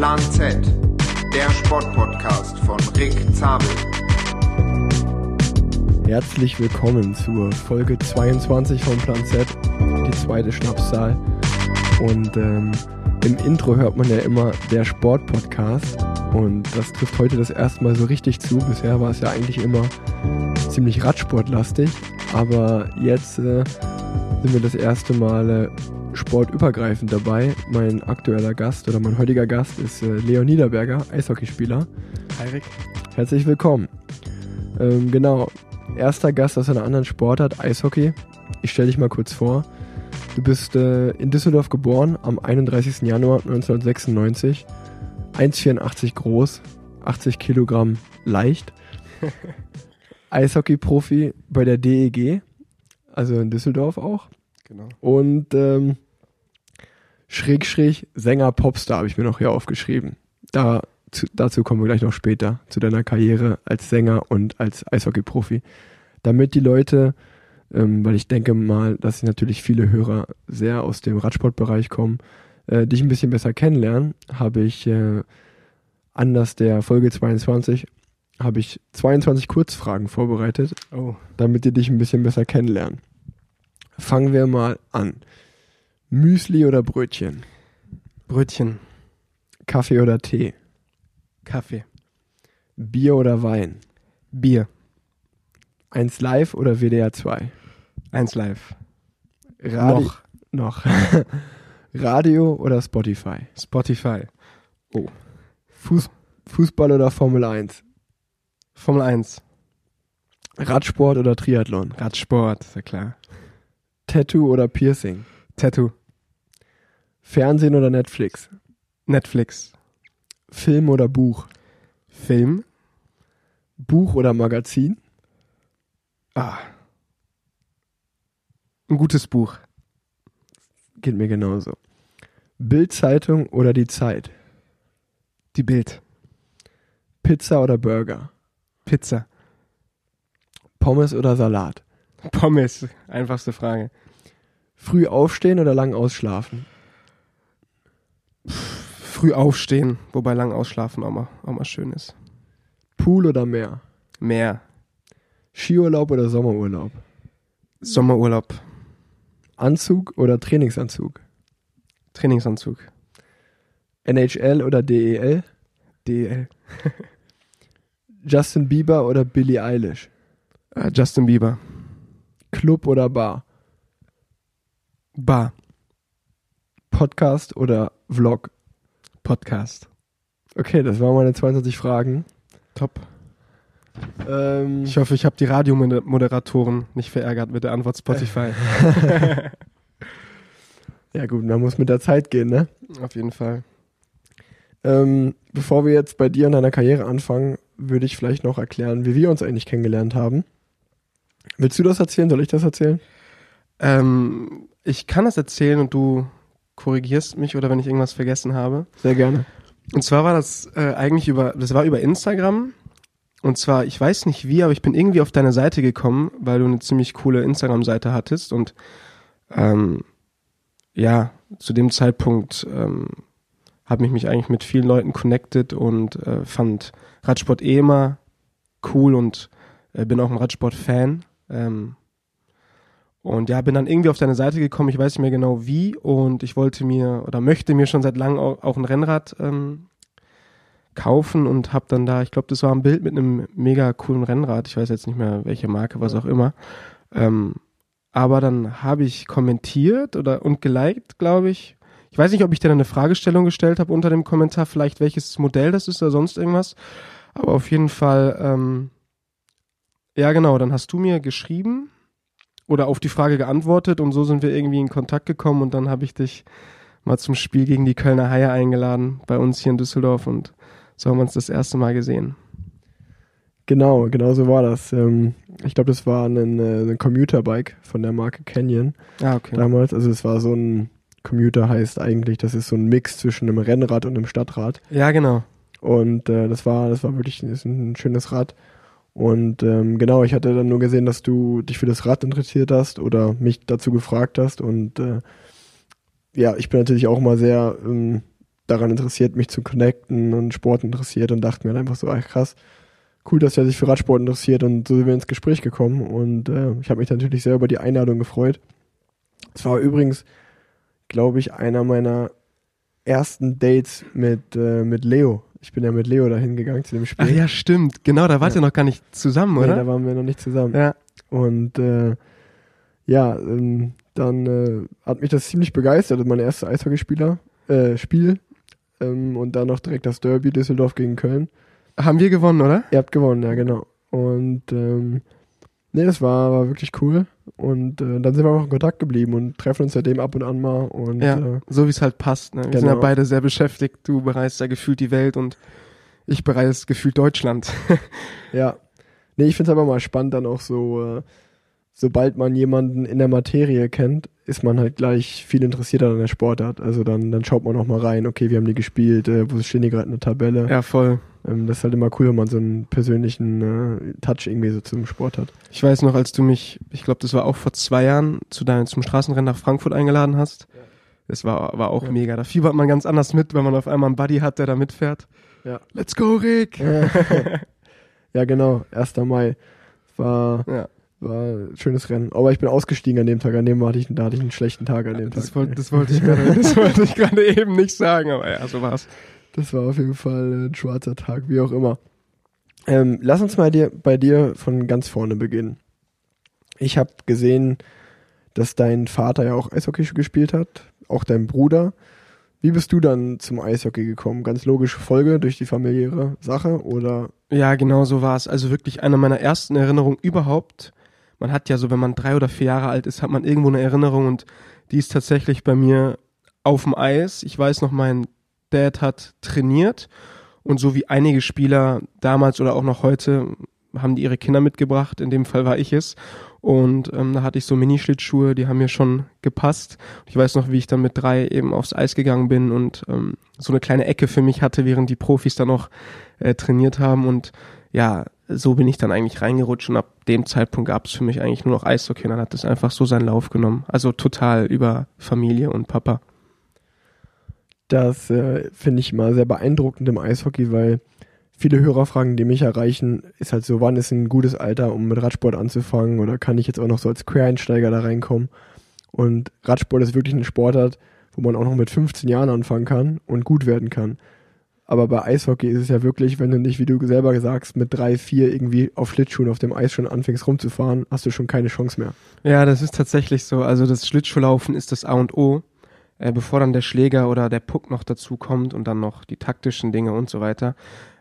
Plan Z, der Sportpodcast von Rick Zabel. Herzlich willkommen zur Folge 22 von Plan Z, die zweite Schnapszahl. Und ähm, im Intro hört man ja immer der Sportpodcast. Und das trifft heute das erste Mal so richtig zu. Bisher war es ja eigentlich immer ziemlich Radsportlastig. Aber jetzt äh, sind wir das erste Mal äh, sportübergreifend dabei. Mein aktueller Gast oder mein heutiger Gast ist äh, Leon Niederberger, Eishockeyspieler. Hi Rick. Herzlich willkommen. Ähm, genau, erster Gast aus einer anderen Sportart, Eishockey. Ich stelle dich mal kurz vor. Du bist äh, in Düsseldorf geboren am 31. Januar 1996. 1,84 groß, 80 Kilogramm leicht. Eishockey-Profi bei der DEG, also in Düsseldorf auch. Genau. Und ähm, schräg, schräg, Sänger, Popstar habe ich mir noch hier aufgeschrieben. Da, zu, dazu kommen wir gleich noch später, zu deiner Karriere als Sänger und als Eishockey-Profi. Damit die Leute, ähm, weil ich denke mal, dass natürlich viele Hörer sehr aus dem Radsportbereich kommen, äh, dich ein bisschen besser kennenlernen, habe ich äh, anders der Folge 22 habe ich 22 Kurzfragen vorbereitet, Oh, damit die dich ein bisschen besser kennenlernen. Fangen wir mal an. Müsli oder Brötchen? Brötchen, Kaffee oder Tee? Kaffee, Bier oder Wein? Bier, 1 Live oder WDR 2? eins live. Radio, Noch. noch. Radio oder Spotify? Spotify. Fuß, Fußball oder Formel 1? Formel 1. Radsport oder Triathlon? Radsport, ist ja klar. Tattoo oder Piercing? Tattoo. Fernsehen oder Netflix? Netflix. Film oder Buch? Film. Buch oder Magazin? Ah. Ein gutes Buch. Geht mir genauso. Bildzeitung oder die Zeit? Die Bild. Pizza oder Burger? Pizza. Pommes oder Salat? Pommes. Einfachste Frage. Früh aufstehen oder lang ausschlafen? Früh aufstehen, wobei lang ausschlafen auch mal, auch mal schön ist. Pool oder Meer? Meer. Skiurlaub oder Sommerurlaub? Sommerurlaub. Anzug oder Trainingsanzug? Trainingsanzug. NHL oder DEL? DL. Justin Bieber oder Billie Eilish? Äh, Justin Bieber. Club oder Bar? Bar. Podcast oder Vlog? Podcast. Okay, das waren meine 22 Fragen. Top. Ähm, Ich hoffe, ich habe die Radiomoderatoren nicht verärgert mit der Antwort Spotify. ja gut, man muss mit der Zeit gehen, ne? Auf jeden Fall. Ähm, bevor wir jetzt bei dir und deiner Karriere anfangen, würde ich vielleicht noch erklären, wie wir uns eigentlich kennengelernt haben. Willst du das erzählen? Soll ich das erzählen? Ähm, ich kann das erzählen und du korrigierst mich oder wenn ich irgendwas vergessen habe. Sehr gerne. Und zwar war das äh, eigentlich über, das war über Instagram. Und zwar, ich weiß nicht wie, aber ich bin irgendwie auf deine Seite gekommen, weil du eine ziemlich coole Instagram-Seite hattest und ähm, ja, zu dem Zeitpunkt ähm, habe ich mich eigentlich mit vielen Leuten connected und äh, fand Radsport eh immer cool und äh, bin auch ein Radsport-Fan. Ähm, und ja, bin dann irgendwie auf deine Seite gekommen, ich weiß nicht mehr genau wie und ich wollte mir oder möchte mir schon seit langem auch, auch ein Rennrad ähm, kaufen und habe dann da, ich glaube, das war ein Bild mit einem mega coolen Rennrad, ich weiß jetzt nicht mehr welche Marke, was auch immer. Ähm, aber dann habe ich kommentiert oder und geliked, glaube ich. Ich weiß nicht, ob ich dir dann eine Fragestellung gestellt habe unter dem Kommentar, vielleicht welches Modell das ist oder sonst irgendwas. Aber auf jeden Fall, ähm, ja genau, dann hast du mir geschrieben oder auf die Frage geantwortet und so sind wir irgendwie in Kontakt gekommen und dann habe ich dich mal zum Spiel gegen die Kölner Haie eingeladen bei uns hier in Düsseldorf und so haben wir uns das erste Mal gesehen. Genau, genau so war das. Ähm, ich glaube, das war ein, äh, ein Commuterbike von der Marke Canyon Ah, okay. damals. Also es war so ein Commuter heißt eigentlich, das ist so ein Mix zwischen einem Rennrad und einem Stadtrad. Ja, genau. Und äh, das war, das war wirklich ist ein schönes Rad. Und ähm, genau, ich hatte dann nur gesehen, dass du dich für das Rad interessiert hast oder mich dazu gefragt hast. Und äh, ja, ich bin natürlich auch mal sehr ähm, daran interessiert, mich zu connecten und Sport interessiert und dachte mir dann einfach so, ach krass, cool, dass er sich für Radsport interessiert und so sind wir ins Gespräch gekommen und äh, ich habe mich natürlich sehr über die Einladung gefreut. Es war übrigens, glaube ich, einer meiner ersten Dates mit, äh, mit Leo. Ich bin ja mit Leo dahin gegangen zu dem Spiel. Ach ja, stimmt. Genau, da wart Ja. ihr noch gar nicht zusammen, Nee, oder? da waren wir noch nicht zusammen. ja. Und äh, ja, ähm, dann äh, hat mich das ziemlich begeistert. Mein erstes Eishockeyspieler, äh, Spiel. Ähm, und dann noch direkt das Derby Düsseldorf gegen Köln. Haben wir gewonnen, oder? Ihr habt gewonnen, ja genau. Und ähm, nee, das war, war wirklich cool. Und äh, dann sind wir auch in Kontakt geblieben und treffen uns seitdem ab und an mal. Und Ja, äh, so wie es halt passt. Ne? Wir sind ja Genau. beide sehr beschäftigt. Du bereist ja gefühlt die Welt und ich bereise gefühlt Deutschland. ja. Nee, ich finde es aber mal spannend, dann auch so, äh, sobald man jemanden in der Materie kennt, ist man halt gleich viel interessierter an der Sportart. Also dann, dann schaut man auch mal rein, okay, wie haben die gespielt, äh, wo stehen die gerade in der Tabelle. ja, voll. Ähm, das ist halt immer cool, wenn man so einen persönlichen äh, Touch irgendwie so zum Sport hat. Ich weiß noch, als du mich, ich glaube, das war auch vor zwei Jahren, zu deinem, zum Straßenrennen nach Frankfurt eingeladen hast. Das war, war auch Ja. mega. Da fiebert man ganz anders mit, wenn man auf einmal einen Buddy hat, der da mitfährt. Ja. Let's go, Rick! ja, genau, 1. Mai. War, Ja, war ein schönes Rennen. Aber ich bin ausgestiegen an dem Tag, an dem hatte ich, da hatte ich einen schlechten Tag an dem das Tag. wollte das wollte ich gerade, das wollte ich gerade eben nicht sagen, aber ja, so war's. Das war auf jeden Fall äh, ein schwarzer Tag, wie auch immer. Ähm, lass uns mal dir, bei dir von ganz vorne beginnen. Ich habe gesehen, dass dein Vater ja auch Eishockey gespielt hat, auch dein Bruder. Wie bist du dann zum Eishockey gekommen? Ganz logische Folge durch die familiäre Sache oder? Ja, genau so war's. Also wirklich eine meiner ersten Erinnerungen überhaupt. Man hat ja so, wenn man drei oder vier Jahre alt ist, hat man irgendwo eine Erinnerung und die ist tatsächlich bei mir auf dem Eis. Ich weiß noch, mein Dad hat trainiert und so wie einige Spieler damals oder auch noch heute haben die ihre Kinder mitgebracht. In dem Fall war ich es. Und ähm, da hatte ich so Minischlittschuhe, die haben mir schon gepasst. Ich weiß noch, wie ich dann mit drei eben aufs Eis gegangen bin und ähm, so eine kleine Ecke für mich hatte, während die Profis dann noch äh, trainiert haben. Und ja, so bin ich dann eigentlich reingerutscht und ab dem Zeitpunkt gab es für mich eigentlich nur noch Eishockey. Und dann hat es einfach so seinen Lauf genommen. Also total über Familie und Papa. Das äh, finde ich immer sehr beeindruckend im Eishockey, weil viele Hörerfragen, die mich erreichen, ist halt so, wann ist ein gutes Alter, um mit Radsport anzufangen oder kann ich jetzt auch noch so als Quereinsteiger da reinkommen? Und Radsport ist wirklich ein Sportart, wo man auch noch mit 15 Jahren anfangen kann und gut werden kann. Aber bei Eishockey ist es ja wirklich, wenn du nicht, wie du selber sagst, mit drei, vier irgendwie auf Schlittschuhen auf dem Eis schon anfängst rumzufahren, hast du schon keine Chance mehr. Ja, das ist tatsächlich so. Also das Schlittschuhlaufen ist das A und O. Äh, bevor dann der Schläger oder der Puck noch dazu kommt und dann noch die taktischen Dinge und so weiter.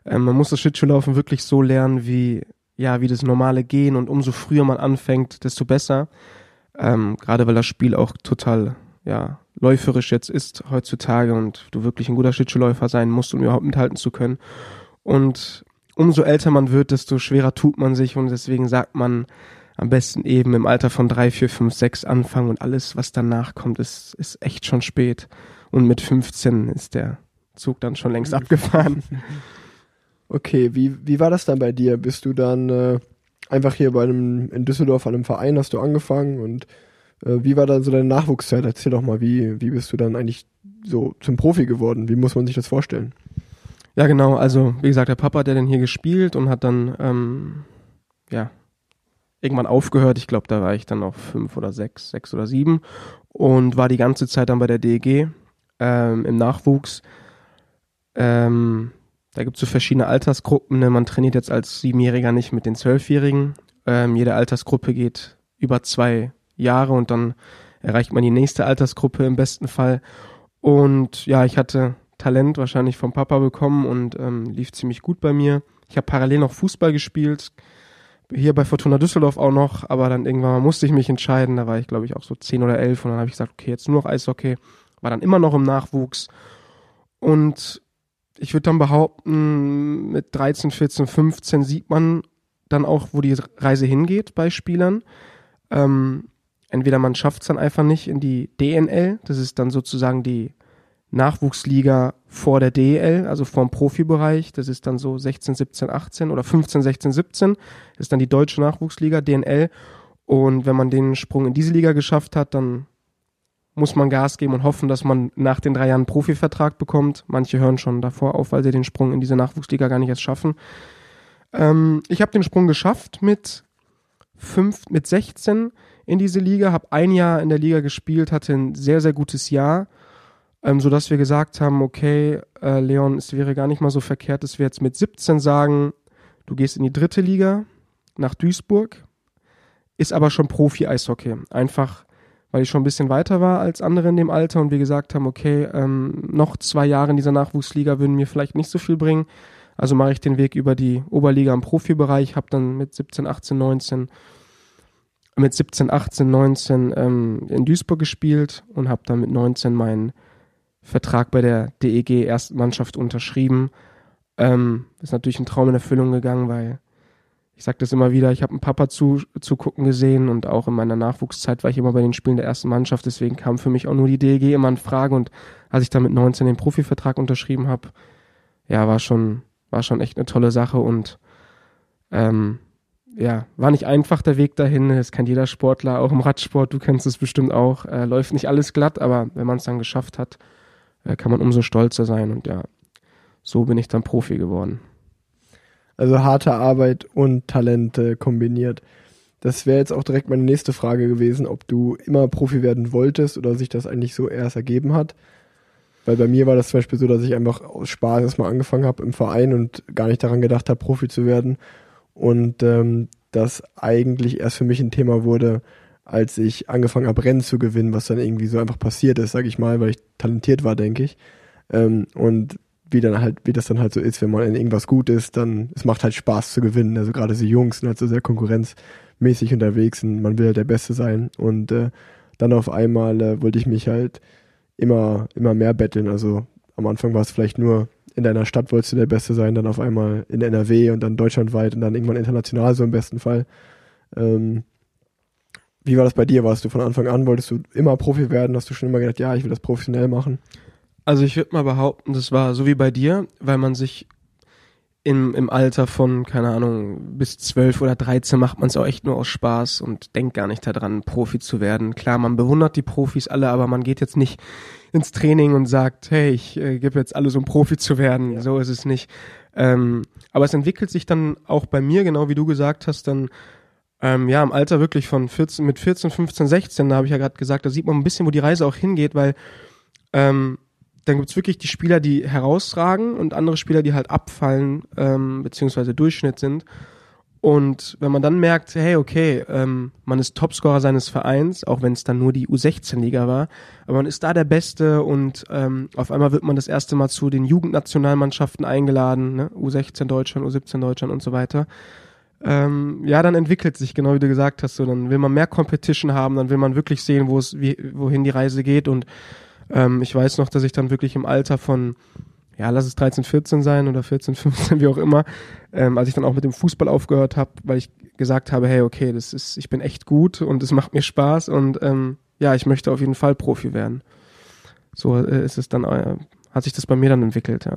Ähm, man muss das Schlittschuhlaufen wirklich so lernen, wie, ja, wie das normale Gehen und umso früher man anfängt, desto besser. Ähm, Gerade weil das Spiel auch total, ja, läuferisch jetzt ist heutzutage und du wirklich ein guter Schlittschuhläufer sein musst, um überhaupt mithalten zu können. Und umso älter man wird, desto schwerer tut man sich und deswegen sagt man, am besten eben im Alter von drei, vier, fünf, sechs anfangen und alles, was danach kommt, ist, ist echt schon spät. Und mit 15 ist der Zug dann schon längst abgefahren. Okay, wie, wie war das dann bei dir? Bist du dann äh, einfach hier bei einem, in Düsseldorf an einem Verein hast du angefangen und äh, wie war dann so deine Nachwuchszeit? Erzähl doch mal, wie, wie bist du dann eigentlich so zum Profi geworden? Wie muss man sich das vorstellen? Ja, genau. Also, wie gesagt, der Papa hat ja dann hier gespielt und hat dann, ähm, ja, irgendwann aufgehört. Ich glaube, da war ich dann auf fünf oder sechs, sechs oder sieben und war die ganze Zeit dann bei der DEG ähm, im Nachwuchs. Ähm, da gibt es so verschiedene Altersgruppen. Ne? Man trainiert jetzt als Siebenjähriger nicht mit den Zwölfjährigen. Ähm, jede Altersgruppe geht über zwei Jahre und dann erreicht man die nächste Altersgruppe im besten Fall. Und ja, ich hatte Talent wahrscheinlich vom Papa bekommen und ähm, lief ziemlich gut bei mir. Ich habe parallel noch Fußball gespielt, hier bei Fortuna Düsseldorf auch noch, aber dann irgendwann mal musste ich mich entscheiden. Da war ich, glaube ich, auch so zehn oder elf und dann habe ich gesagt, okay, jetzt nur noch Eishockey. War dann immer noch im Nachwuchs und ich würde dann behaupten, mit 13, 14, 15 sieht man dann auch, wo die Reise hingeht bei Spielern. Ähm, entweder man schafft es dann einfach nicht in die DNL, das ist dann sozusagen die Nachwuchsliga vor der DEL, also vor dem Profibereich. Das ist dann so 16, 17, 18 oder 15, 16, 17. Das ist dann die deutsche Nachwuchsliga, DNL. Und wenn man den Sprung in diese Liga geschafft hat, dann muss man Gas geben und hoffen, dass man nach den drei Jahren einen Profivertrag bekommt. Manche hören schon davor auf, weil sie den Sprung in diese Nachwuchsliga gar nicht erst schaffen. Ähm, ich habe den Sprung geschafft mit fünf, mit 16 in diese Liga, habe ein Jahr in der Liga gespielt, hatte ein sehr, sehr gutes Jahr, ähm, sodass wir gesagt haben, okay, äh, Leon, es wäre gar nicht mal so verkehrt, dass wir jetzt mit 17 sagen, du gehst in die dritte Liga nach Duisburg, ist aber schon Profi-Eishockey. Einfach, weil ich schon ein bisschen weiter war als andere in dem Alter und wir gesagt haben, okay, ähm, noch zwei Jahre in dieser Nachwuchsliga würden mir vielleicht nicht so viel bringen. Also mache ich den Weg über die Oberliga im Profibereich, habe dann mit 17, 18, 19 mit 17, 18, 19 ähm, in Duisburg gespielt und habe dann mit 19 meinen Vertrag bei der DEG Erstmannschaft unterschrieben. Ähm, ist natürlich ein Traum in Erfüllung gegangen, weil ich sage das immer wieder, ich habe einen Papa zu, zugucken gesehen und auch in meiner Nachwuchszeit war ich immer bei den Spielen der ersten Mannschaft, deswegen kam für mich auch nur die DEG immer in Frage. Und als ich dann mit 19 den Profivertrag unterschrieben habe, ja, war schon, war schon echt eine tolle Sache. Und ähm, ja, war nicht einfach der Weg dahin, das kennt jeder Sportler, auch im Radsport, du kennst es bestimmt auch, äh, läuft nicht alles glatt, aber wenn man es dann geschafft hat, kann man umso stolzer sein und ja, so bin ich dann Profi geworden. Also harte Arbeit und Talente kombiniert. Das wäre jetzt auch direkt meine nächste Frage gewesen, ob du immer Profi werden wolltest oder sich das eigentlich so erst ergeben hat. Weil bei mir war das zum Beispiel so, dass ich einfach aus Spaß erstmal angefangen habe im Verein und gar nicht daran gedacht habe, Profi zu werden. Und ähm, das eigentlich erst für mich ein Thema wurde, als ich angefangen habe, Rennen zu gewinnen, was dann irgendwie so einfach passiert ist, sag ich mal, weil ich talentiert war, denke ich. Ähm, und wie dann halt, wie das dann halt so ist, wenn man in irgendwas gut ist, dann, es macht halt Spaß zu gewinnen. Also gerade so Jungs sind halt so sehr konkurrenzmäßig unterwegs und man will halt der Beste sein. Und äh, dann auf einmal äh, wollte ich mich halt immer, immer mehr betteln. Also am Anfang war es vielleicht nur in deiner Stadt wolltest du der Beste sein, dann auf einmal in NRW und dann deutschlandweit und dann irgendwann international so im besten Fall. Ähm, wie war das bei dir? Warst du von Anfang an, wolltest du immer Profi werden? Hast du schon immer gedacht, ja, ich will das professionell machen? Also ich würde mal behaupten, das war so wie bei dir, weil man sich im, im Alter von, keine Ahnung, bis zwölf oder dreizehn macht man es auch echt nur aus Spaß und denkt gar nicht daran, Profi zu werden. Klar, man bewundert die Profis alle, aber man geht jetzt nicht ins Training und sagt, hey, ich äh, gebe jetzt alles, um Profi zu werden. Ja. So ist es nicht. Ähm, aber es entwickelt sich dann auch bei mir, genau wie du gesagt hast, dann ähm, ja, im Alter wirklich von 14, mit 14, 15, 16, da habe ich ja gerade gesagt, da sieht man ein bisschen, wo die Reise auch hingeht, weil ähm, dann gibt's wirklich die Spieler, die herausragen und andere Spieler, die halt abfallen, ähm, beziehungsweise Durchschnitt sind. Und wenn man dann merkt, hey, okay, ähm, man ist Topscorer seines Vereins, auch wenn es dann nur die U16-Liga war, aber man ist da der Beste und ähm, auf einmal wird man das erste Mal zu den Jugendnationalmannschaften eingeladen, ne? U16 Deutschland, U17 Deutschland und so weiter. Ähm, ja, dann entwickelt sich, genau wie du gesagt hast, so dann will man mehr Competition haben, dann will man wirklich sehen, wo es, wie, wohin die Reise geht und ähm, ich weiß noch, dass ich dann wirklich im Alter von, ja, lass es 13, 14 sein oder 14, 15, wie auch immer, ähm, als ich dann auch mit dem Fußball aufgehört habe, weil ich gesagt habe, hey, okay, das ist, ich bin echt gut und es macht mir Spaß und ähm, ja, ich möchte auf jeden Fall Profi werden. So äh, ist es dann, äh, hat sich das bei mir dann entwickelt, ja.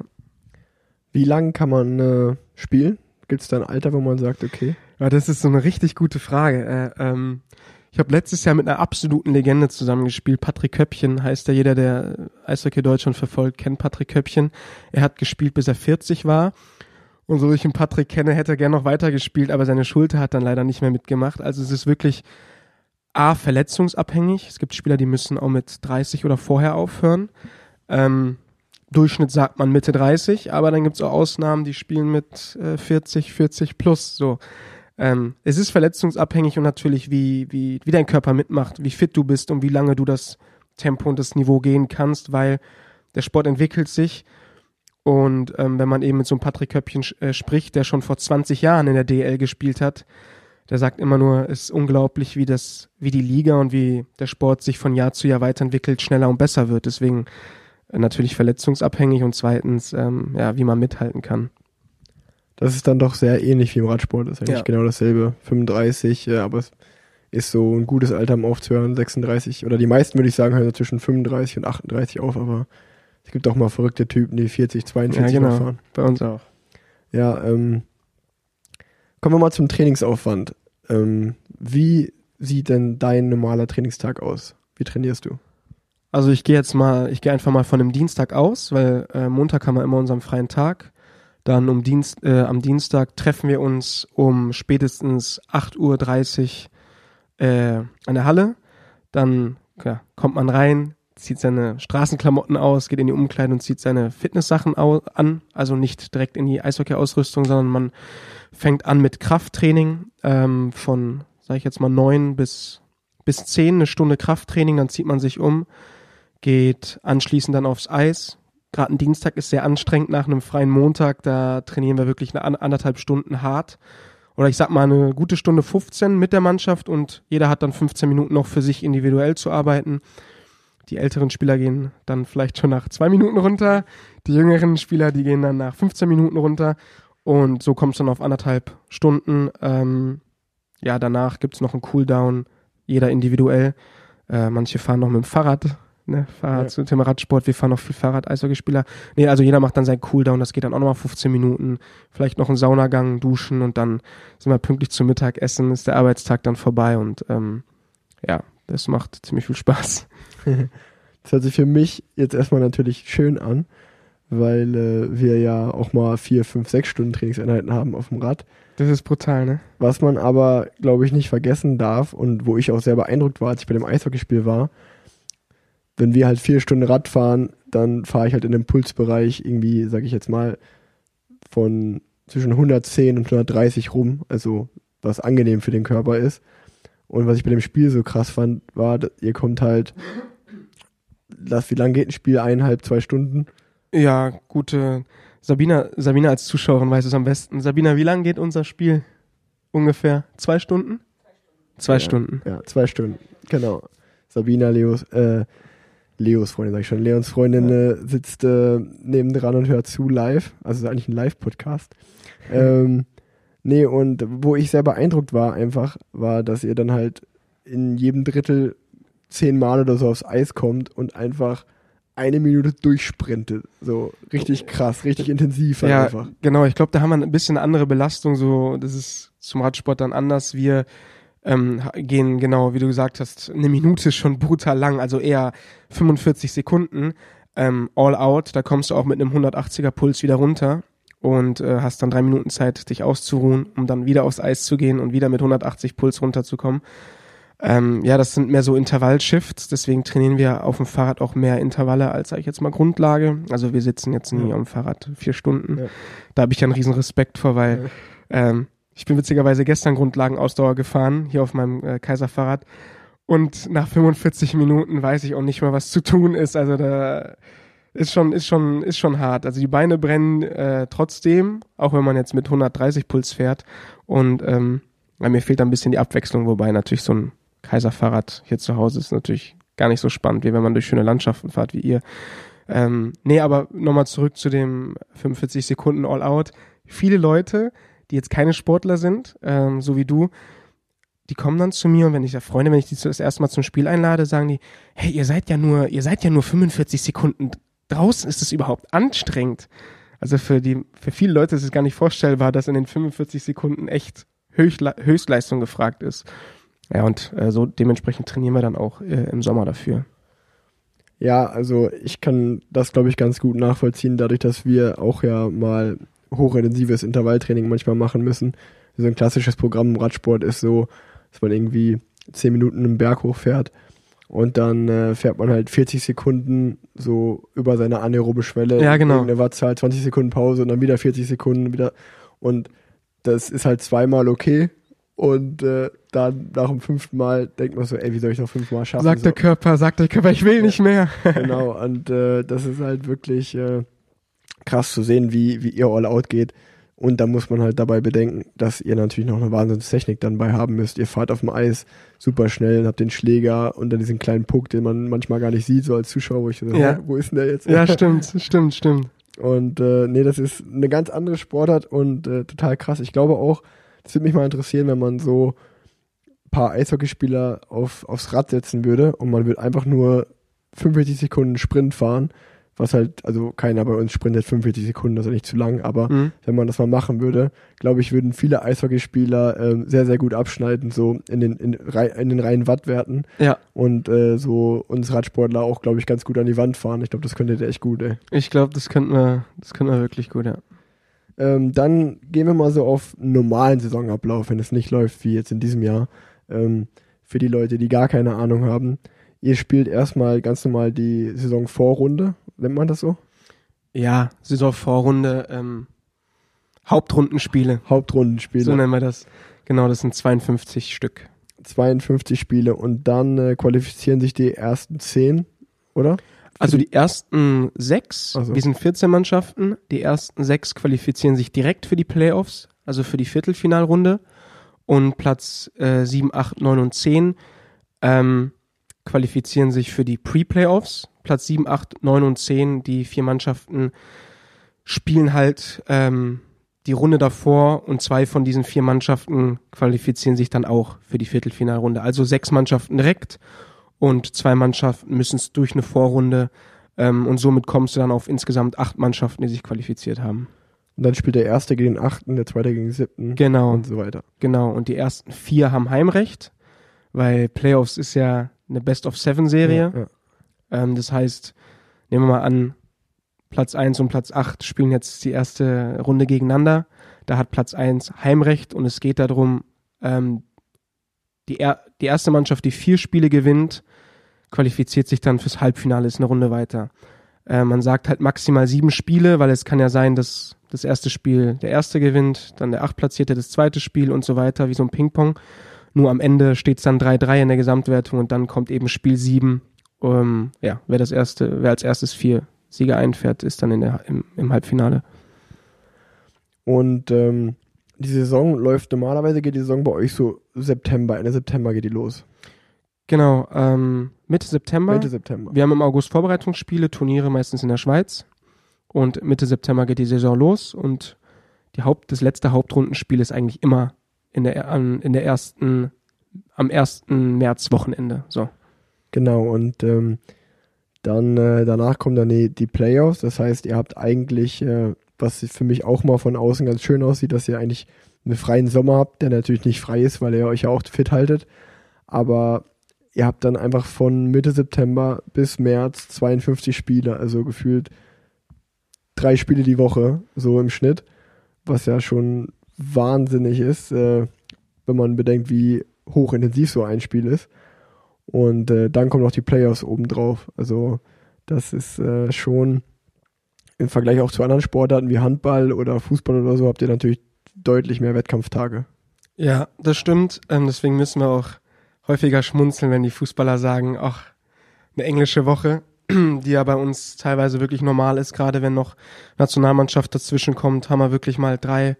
Wie lang kann man äh, spielen? Gibt es da ein Alter, wo man sagt, okay? Ja, das ist so eine richtig gute Frage. Äh, ähm, ich habe letztes Jahr mit einer absoluten Legende zusammengespielt. Patrick Köppchen heißt ja jeder, der Eishockey Deutschland verfolgt, kennt Patrick Köppchen. Er hat gespielt, bis er 40 war. Und so wie ich ihn Patrick kenne, hätte er gern noch weiter gespielt, aber seine Schulter hat dann leider nicht mehr mitgemacht. Also es ist wirklich A, verletzungsabhängig. Es gibt Spieler, die müssen auch mit 30 oder vorher aufhören. Ähm, Durchschnitt sagt man Mitte 30, aber dann gibt es auch Ausnahmen, die spielen mit äh, 40, 40 plus. So. Ähm, es ist verletzungsabhängig und natürlich, wie, wie, wie dein Körper mitmacht, wie fit du bist und wie lange du das Tempo und das Niveau gehen kannst, weil der Sport entwickelt sich. Und ähm, wenn man eben mit so einem Patrick Köppchen äh, spricht, der schon vor 20 Jahren in der DL gespielt hat, der sagt immer nur, es ist unglaublich, wie das, wie die Liga und wie der Sport sich von Jahr zu Jahr weiterentwickelt, schneller und besser wird. Deswegen natürlich verletzungsabhängig und zweitens, ähm, ja, wie man mithalten kann. Das ist dann doch sehr ähnlich wie im Radsport. Das ist eigentlich ja. genau dasselbe. 35, ja, aber es ist so ein gutes Alter, um aufzuhören. 36 oder die meisten würde ich sagen, hören zwischen 35 und 38 auf, aber es gibt auch mal verrückte Typen, die 40, 42 ja, genau. fahren. Bei uns auch. Ja, ähm, kommen wir mal zum Trainingsaufwand. Ähm, wie sieht denn dein normaler Trainingstag aus? Wie trainierst du? Also ich gehe jetzt mal, ich gehe einfach mal von einem Dienstag aus, weil äh, Montag haben wir immer unseren freien Tag. Dann um Dienst, äh, am Dienstag treffen wir uns um spätestens 8.30 Uhr äh, an der Halle. Dann ja, kommt man rein, zieht seine Straßenklamotten aus, geht in die Umkleide und zieht seine Fitnesssachen an. Also nicht direkt in die Eishockey-Ausrüstung, sondern man fängt an mit Krafttraining ähm, von, sage ich jetzt mal, neun bis, bis zehn, eine Stunde Krafttraining, dann zieht man sich um, geht anschließend dann aufs Eis. Gerade ein Dienstag ist sehr anstrengend nach einem freien Montag, da trainieren wir wirklich eine anderthalb Stunden hart. Oder ich sag mal eine gute Stunde 15 mit der Mannschaft und jeder hat dann 15 Minuten noch für sich individuell zu arbeiten. Die älteren Spieler gehen dann vielleicht schon nach zwei Minuten runter. Die jüngeren Spieler, die gehen dann nach 15 Minuten runter. Und so kommt es dann auf anderthalb Stunden. Ähm, ja, danach gibt es noch einen Cooldown, jeder individuell. Äh, manche fahren noch mit dem Fahrrad, ne? Fahrrad ja. zum Thema Radsport, wir fahren noch viel Fahrrad, Eishockeyspieler. Nee, also jeder macht dann seinen Cooldown, das geht dann auch nochmal 15 Minuten, vielleicht noch ein Saunagang, duschen und dann sind wir pünktlich zum Mittagessen, ist der Arbeitstag dann vorbei und ähm, ja, das macht ziemlich viel Spaß. das hört sich für mich jetzt erstmal natürlich schön an, weil äh, wir ja auch mal vier, fünf, sechs Stunden Trainingseinheiten haben auf dem Rad. Das ist brutal, ne? Was man aber, glaube ich, nicht vergessen darf und wo ich auch sehr beeindruckt war, als ich bei dem Eishockeyspiel war, wenn wir halt vier Stunden Rad fahren, dann fahre ich halt in dem Pulsbereich irgendwie, sage ich jetzt mal, von zwischen 110 und 130 rum, also was angenehm für den Körper ist. Und was ich bei dem Spiel so krass fand, war, ihr kommt halt, lass, wie lange geht ein Spiel? Eineinhalb, zwei Stunden? Ja, gute. Sabina, Sabina als Zuschauerin weiß es am besten. Sabina, wie lange geht unser Spiel? Ungefähr zwei Stunden? Zwei ja, Stunden. Ja, zwei Stunden. Genau. Sabina, Leos, äh, Leos Freundin, sag ich schon. Leons Freundin ja. äh, sitzt äh, nebendran und hört zu live. Also ist eigentlich ein Live-Podcast. ähm, Nee, und wo ich sehr beeindruckt war einfach, war, dass ihr dann halt in jedem Drittel zehnmal oder so aufs Eis kommt und einfach eine Minute durchsprintet. So richtig krass, richtig intensiv ja, einfach. Genau, ich glaube, da haben wir ein bisschen andere Belastung. So, das ist zum Radsport dann anders. Wir ähm, gehen genau, wie du gesagt hast, eine Minute schon brutal lang, also eher 45 Sekunden. Ähm, all out, da kommst du auch mit einem 180er Puls wieder runter und äh, hast dann drei Minuten Zeit, dich auszuruhen, um dann wieder aufs Eis zu gehen und wieder mit 180 Puls runterzukommen. Ähm, ja, das sind mehr so Intervallshifts, deswegen trainieren wir auf dem Fahrrad auch mehr Intervalle als, sag ich jetzt mal, Grundlage. Also wir sitzen jetzt nie ja. am Fahrrad vier Stunden. Ja. Da habe ich ja einen riesen Respekt vor, weil ja. ähm, ich bin witzigerweise gestern Grundlagenausdauer gefahren, hier auf meinem äh, Kaiserfahrrad. Und nach 45 Minuten weiß ich auch nicht mehr, was zu tun ist. Also da ist schon, ist schon, ist schon hart. Also die Beine brennen äh, trotzdem, auch wenn man jetzt mit 130 Puls fährt. Und ähm, mir fehlt ein bisschen die Abwechslung, wobei natürlich so ein Kaiserfahrrad hier zu Hause ist natürlich gar nicht so spannend, wie wenn man durch schöne Landschaften fährt wie ihr. Ähm, nee, aber nochmal zurück zu dem 45 Sekunden All-Out. Viele Leute, die jetzt keine Sportler sind, ähm, so wie du, die kommen dann zu mir und wenn ich da Freunde, wenn ich die das erste Mal zum Spiel einlade, sagen die, hey, ihr seid ja nur, ihr seid ja nur 45 Sekunden draußen ist es überhaupt anstrengend. Also für die, für viele Leute ist es gar nicht vorstellbar, dass in den 45 Sekunden echt Höchstleistung gefragt ist. Ja, und äh, so dementsprechend trainieren wir dann auch äh, im Sommer dafür. Ja, also ich kann das, glaube ich, ganz gut nachvollziehen, dadurch, dass wir auch ja mal hochintensives Intervalltraining manchmal machen müssen. So ein klassisches Programm im Radsport ist so, dass man irgendwie 10 Minuten einen Berg hochfährt und dann äh, fährt man halt 40 Sekunden so über seine anaerobe Schwelle. Ja, genau. Eine Wattzahl, 20 Sekunden Pause und dann wieder 40 Sekunden wieder. Und das ist halt zweimal okay. Und äh, dann nach dem fünften Mal denkt man so, ey, wie soll ich noch fünfmal schaffen? Sagt so. der Körper, sagt der Körper, ich will nicht mehr. genau, und äh, das ist halt wirklich äh, krass zu sehen, wie, wie ihr All Out geht. Und da muss man halt dabei bedenken, dass ihr natürlich noch eine Wahnsinnstechnik dann bei haben müsst. Ihr fahrt auf dem Eis super schnell und habt den Schläger und dann diesen kleinen Puck, den man manchmal gar nicht sieht, so als Zuschauer, wo ich so, ja. wo ist denn der jetzt? Ja, stimmt, stimmt, stimmt. Und äh, nee, das ist eine ganz andere Sportart und äh, total krass. Ich glaube auch, das würde mich mal interessieren, wenn man so ein paar Eishockeyspieler auf, aufs Rad setzen würde und man würde einfach nur 45 Sekunden Sprint fahren was halt, also keiner bei uns sprintet 45 Sekunden, das ist ja nicht zu lang, aber Mhm. wenn man das mal machen würde, glaube ich, würden viele Eishockeyspieler ähm, sehr, sehr gut abschneiden, so in den, in, in den reinen Wattwerten Ja, und äh, so uns Radsportler auch, glaube ich, ganz gut an die Wand fahren. Ich glaube, das könnte der echt gut, ey. ich glaube, das könnten wir, das könnten wir wirklich gut, ja. Ähm, dann gehen wir mal so auf einen normalen Saisonablauf, wenn es nicht läuft wie jetzt in diesem Jahr. Ähm, für die Leute, die gar keine Ahnung haben. Ihr spielt erstmal ganz normal die Saisonvorrunde, nennt man das so? Ja, Saisonvorrunde, ähm, Hauptrundenspiele, Hauptrundenspiele. so nennen wir das. Genau, das sind 52 Stück. 52 Spiele und dann äh, qualifizieren sich die ersten 10, oder? Also die ersten sechs, Ach so. wir sind 14 Mannschaften, die ersten sechs qualifizieren sich direkt für die Playoffs, also für die Viertelfinalrunde. Und Platz äh, 7, 8, 9 und 10 ähm, qualifizieren sich für die Pre-Playoffs. Platz 7, 8, 9 und 10, die vier Mannschaften spielen halt ähm, die Runde davor und zwei von diesen vier Mannschaften qualifizieren sich dann auch für die Viertelfinalrunde. Also sechs Mannschaften direkt und zwei Mannschaften müssen es durch eine Vorrunde ähm, und somit kommst du dann auf insgesamt acht Mannschaften, die sich qualifiziert haben. Und dann spielt der erste gegen den achten, der zweite gegen den siebten Genau, und so weiter. genau. Und die ersten vier haben Heimrecht, weil Playoffs ist ja eine Best-of-Seven-Serie. Ja, ja. Ähm, das heißt, nehmen wir mal an, Platz 1 und Platz 8 spielen jetzt die erste Runde gegeneinander. Da hat Platz 1 Heimrecht und es geht darum, ähm, die, er die erste Mannschaft, die vier Spiele gewinnt, qualifiziert sich dann fürs Halbfinale, ist eine Runde weiter. Äh, man sagt halt maximal sieben Spiele, weil es kann ja sein, dass das erste Spiel der erste gewinnt, dann der achtplatzierte das zweite Spiel und so weiter, wie so ein Ping-Pong. Nur am Ende steht es dann 3-3 in der Gesamtwertung und dann kommt eben Spiel 7 ähm, ja, wer das erste, wer als erstes vier Sieger einfährt, ist dann in der, im, im Halbfinale. Und ähm, die Saison läuft, normalerweise geht die Saison bei euch so September, Ende September geht die los. Genau, ähm, Mitte September. Mitte September. Wir haben im August Vorbereitungsspiele, Turniere meistens in der Schweiz. Und Mitte September geht die Saison los und die Haupt, das letzte Hauptrundenspiel ist eigentlich immer in der, in der ersten, am 1. März Wochenende. So. Genau, und ähm, dann äh, danach kommen dann die, die Playoffs. Das heißt, ihr habt eigentlich, äh, was für mich auch mal von außen ganz schön aussieht, dass ihr eigentlich einen freien Sommer habt, der natürlich nicht frei ist, weil ihr euch ja auch fit haltet. Aber ihr habt dann einfach von Mitte September bis März 52 Spiele, also gefühlt drei Spiele die Woche, so im Schnitt, was ja schon wahnsinnig ist, äh, wenn man bedenkt, wie hochintensiv so ein Spiel ist. Und äh, dann kommen noch die Playoffs obendrauf. Also das ist äh, schon im Vergleich auch zu anderen Sportarten wie Handball oder Fußball oder so, habt ihr natürlich deutlich mehr Wettkampftage. Ja, das stimmt. Ähm, deswegen müssen wir auch häufiger schmunzeln, wenn die Fußballer sagen, ach, eine englische Woche, die ja bei uns teilweise wirklich normal ist, gerade wenn noch Nationalmannschaft dazwischen kommt, haben wir wirklich mal drei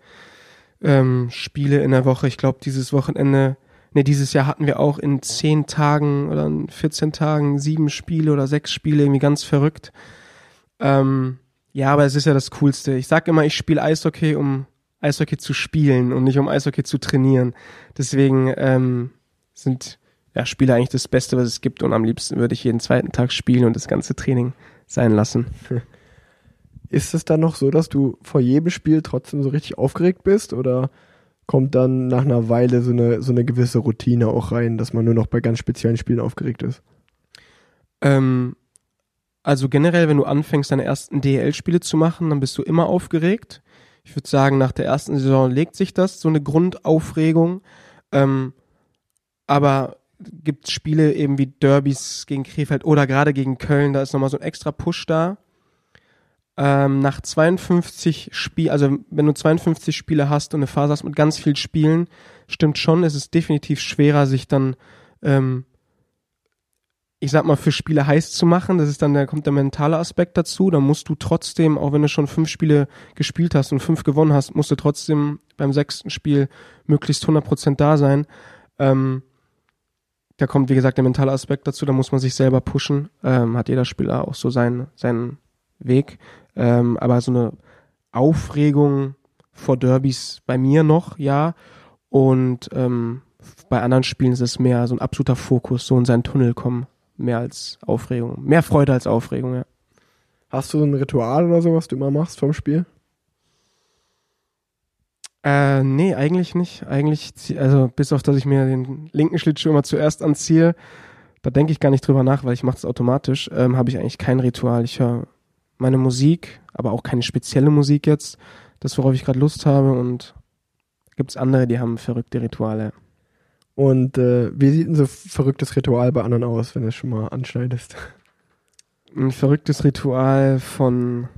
ähm, Spiele in der Woche. Ich glaube, dieses Wochenende, nee, dieses Jahr hatten wir auch in zehn Tagen oder in 14 Tagen sieben Spiele oder sechs Spiele, irgendwie ganz verrückt. Ähm, ja, aber es ist ja das Coolste. Ich sag immer, ich spiele Eishockey, um Eishockey zu spielen und nicht um Eishockey zu trainieren. Deswegen ähm, sind ja, Spiele eigentlich das Beste, was es gibt und am liebsten würde ich jeden zweiten Tag spielen und das ganze Training sein lassen. Ist es dann noch so, dass du vor jedem Spiel trotzdem so richtig aufgeregt bist oder kommt dann nach einer Weile so eine, so eine gewisse Routine auch rein, dass man nur noch bei ganz speziellen Spielen aufgeregt ist? Ähm, also generell, wenn du anfängst, deine ersten DL-Spiele zu machen, dann bist du immer aufgeregt. Ich würde sagen, nach der ersten Saison legt sich das, so eine Grundaufregung. Ähm, aber gibt Spiele eben wie Derbys gegen Krefeld oder gerade gegen Köln, da ist nochmal so ein extra Push da. Ähm, nach 52 Spiel, also wenn du 52 Spiele hast und eine Phase hast mit ganz vielen Spielen, stimmt schon, es ist definitiv schwerer, sich dann, ähm, ich sag mal, für Spiele heiß zu machen. Das ist dann, da kommt der mentale Aspekt dazu. Da musst du trotzdem, auch wenn du schon fünf Spiele gespielt hast und fünf gewonnen hast, musst du trotzdem beim sechsten Spiel möglichst 100% da sein. Ähm, da kommt, wie gesagt, der mentale Aspekt dazu, da muss man sich selber pushen. Ähm, hat jeder Spieler auch so seinen, seinen Weg. Ähm, aber so eine Aufregung vor Derbys bei mir noch, ja. Und ähm, bei anderen Spielen ist es mehr so ein absoluter Fokus, so in seinen Tunnel kommen, mehr als Aufregung. Mehr Freude als Aufregung, ja. Hast du ein Ritual oder so, was du immer machst vom Spiel? Äh, nee, eigentlich nicht. Eigentlich, also bis auf, dass ich mir den linken Schlittschuh immer zuerst anziehe, da denke ich gar nicht drüber nach, weil ich mache es automatisch, ähm, habe ich eigentlich kein Ritual. Ich höre meine Musik, aber auch keine spezielle Musik jetzt, das, worauf ich gerade Lust habe und gibt's andere, die haben verrückte Rituale. Und äh, wie sieht ein so verrücktes Ritual bei anderen aus, wenn du es schon mal anschneidest? Ein verrücktes Ritual von,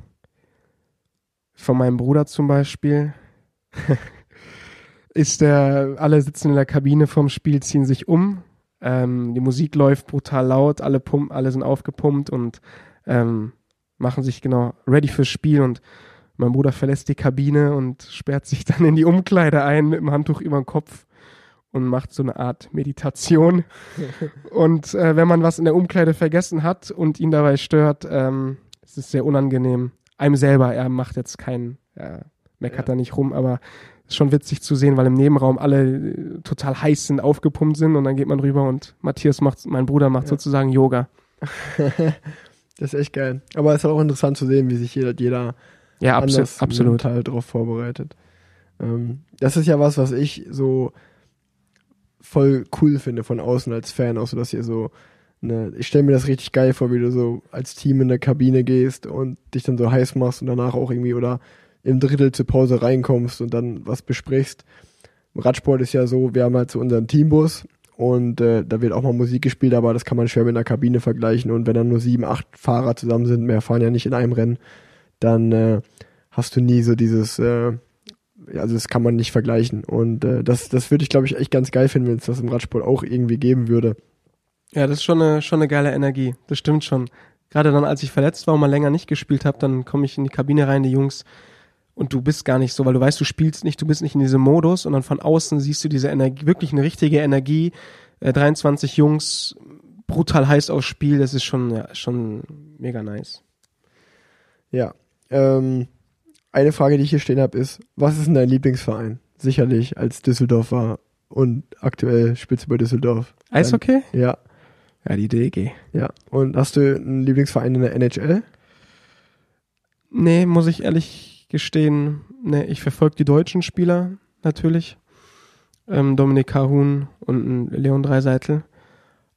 von meinem Bruder zum Beispiel. ist der, alle sitzen in der Kabine vom Spiel, ziehen sich um. Ähm, die Musik läuft brutal laut, alle pumpen, alle sind aufgepumpt und ähm, machen sich genau ready fürs Spiel und mein Bruder verlässt die Kabine und sperrt sich dann in die Umkleide ein mit dem Handtuch über den Kopf und macht so eine Art Meditation. und äh, wenn man was in der Umkleide vergessen hat und ihn dabei stört, ähm, es ist sehr unangenehm. Einem selber, er macht jetzt keinen, äh, meckert Ja. da nicht rum, aber ist schon witzig zu sehen, weil im Nebenraum alle äh, total heiß sind, aufgepumpt sind und dann geht man rüber und Matthias macht, mein Bruder macht Ja. sozusagen Yoga. das ist echt geil. Aber es ist halt auch interessant zu sehen, wie sich jeder, jeder Ja, anders absolut. mental drauf vorbereitet. Ähm, das ist ja was, was ich so voll cool finde von außen als Fan, auch so, dass ihr so ne, ich stelle mir das richtig geil vor, wie du so als Team in der Kabine gehst und dich dann so heiß machst und danach auch irgendwie oder im Drittel zur Pause reinkommst und dann was besprichst. Im Radsport ist ja so, wir haben halt so unseren Teambus und äh, da wird auch mal Musik gespielt, aber das kann man schwer mit einer Kabine vergleichen und wenn dann nur sieben, acht Fahrer zusammen sind, mehr fahren ja nicht in einem Rennen, dann äh, hast du nie so dieses, äh, also das kann man nicht vergleichen. Und äh, das, das würde ich, glaube ich, echt ganz geil finden, wenn es das im Radsport auch irgendwie geben würde. Ja, das ist schon eine, schon eine geile Energie. Das stimmt schon. Gerade dann, als ich verletzt war und mal länger nicht gespielt habe, dann komme ich in die Kabine rein, die Jungs, und du bist gar nicht so, weil du weißt, du spielst nicht, du bist nicht in diesem Modus und dann von außen siehst du diese Energie, wirklich eine richtige Energie. Äh, 23 Jungs, brutal heiß aufs Spiel, das ist schon, ja, schon mega nice. Ja. Ähm, eine Frage, die ich hier stehen habe, ist, was ist denn dein Lieblingsverein? Sicherlich als Düsseldorfer und aktuell Spitze bei Düsseldorf. Eishockey? Ja, Ja, die DG. ja. Und hast du einen Lieblingsverein in der NHL? Nee, muss ich ehrlich gestehen, nee, ich verfolge die deutschen Spieler natürlich. Ähm, Dominik Kahun und Leon Dreiseitel.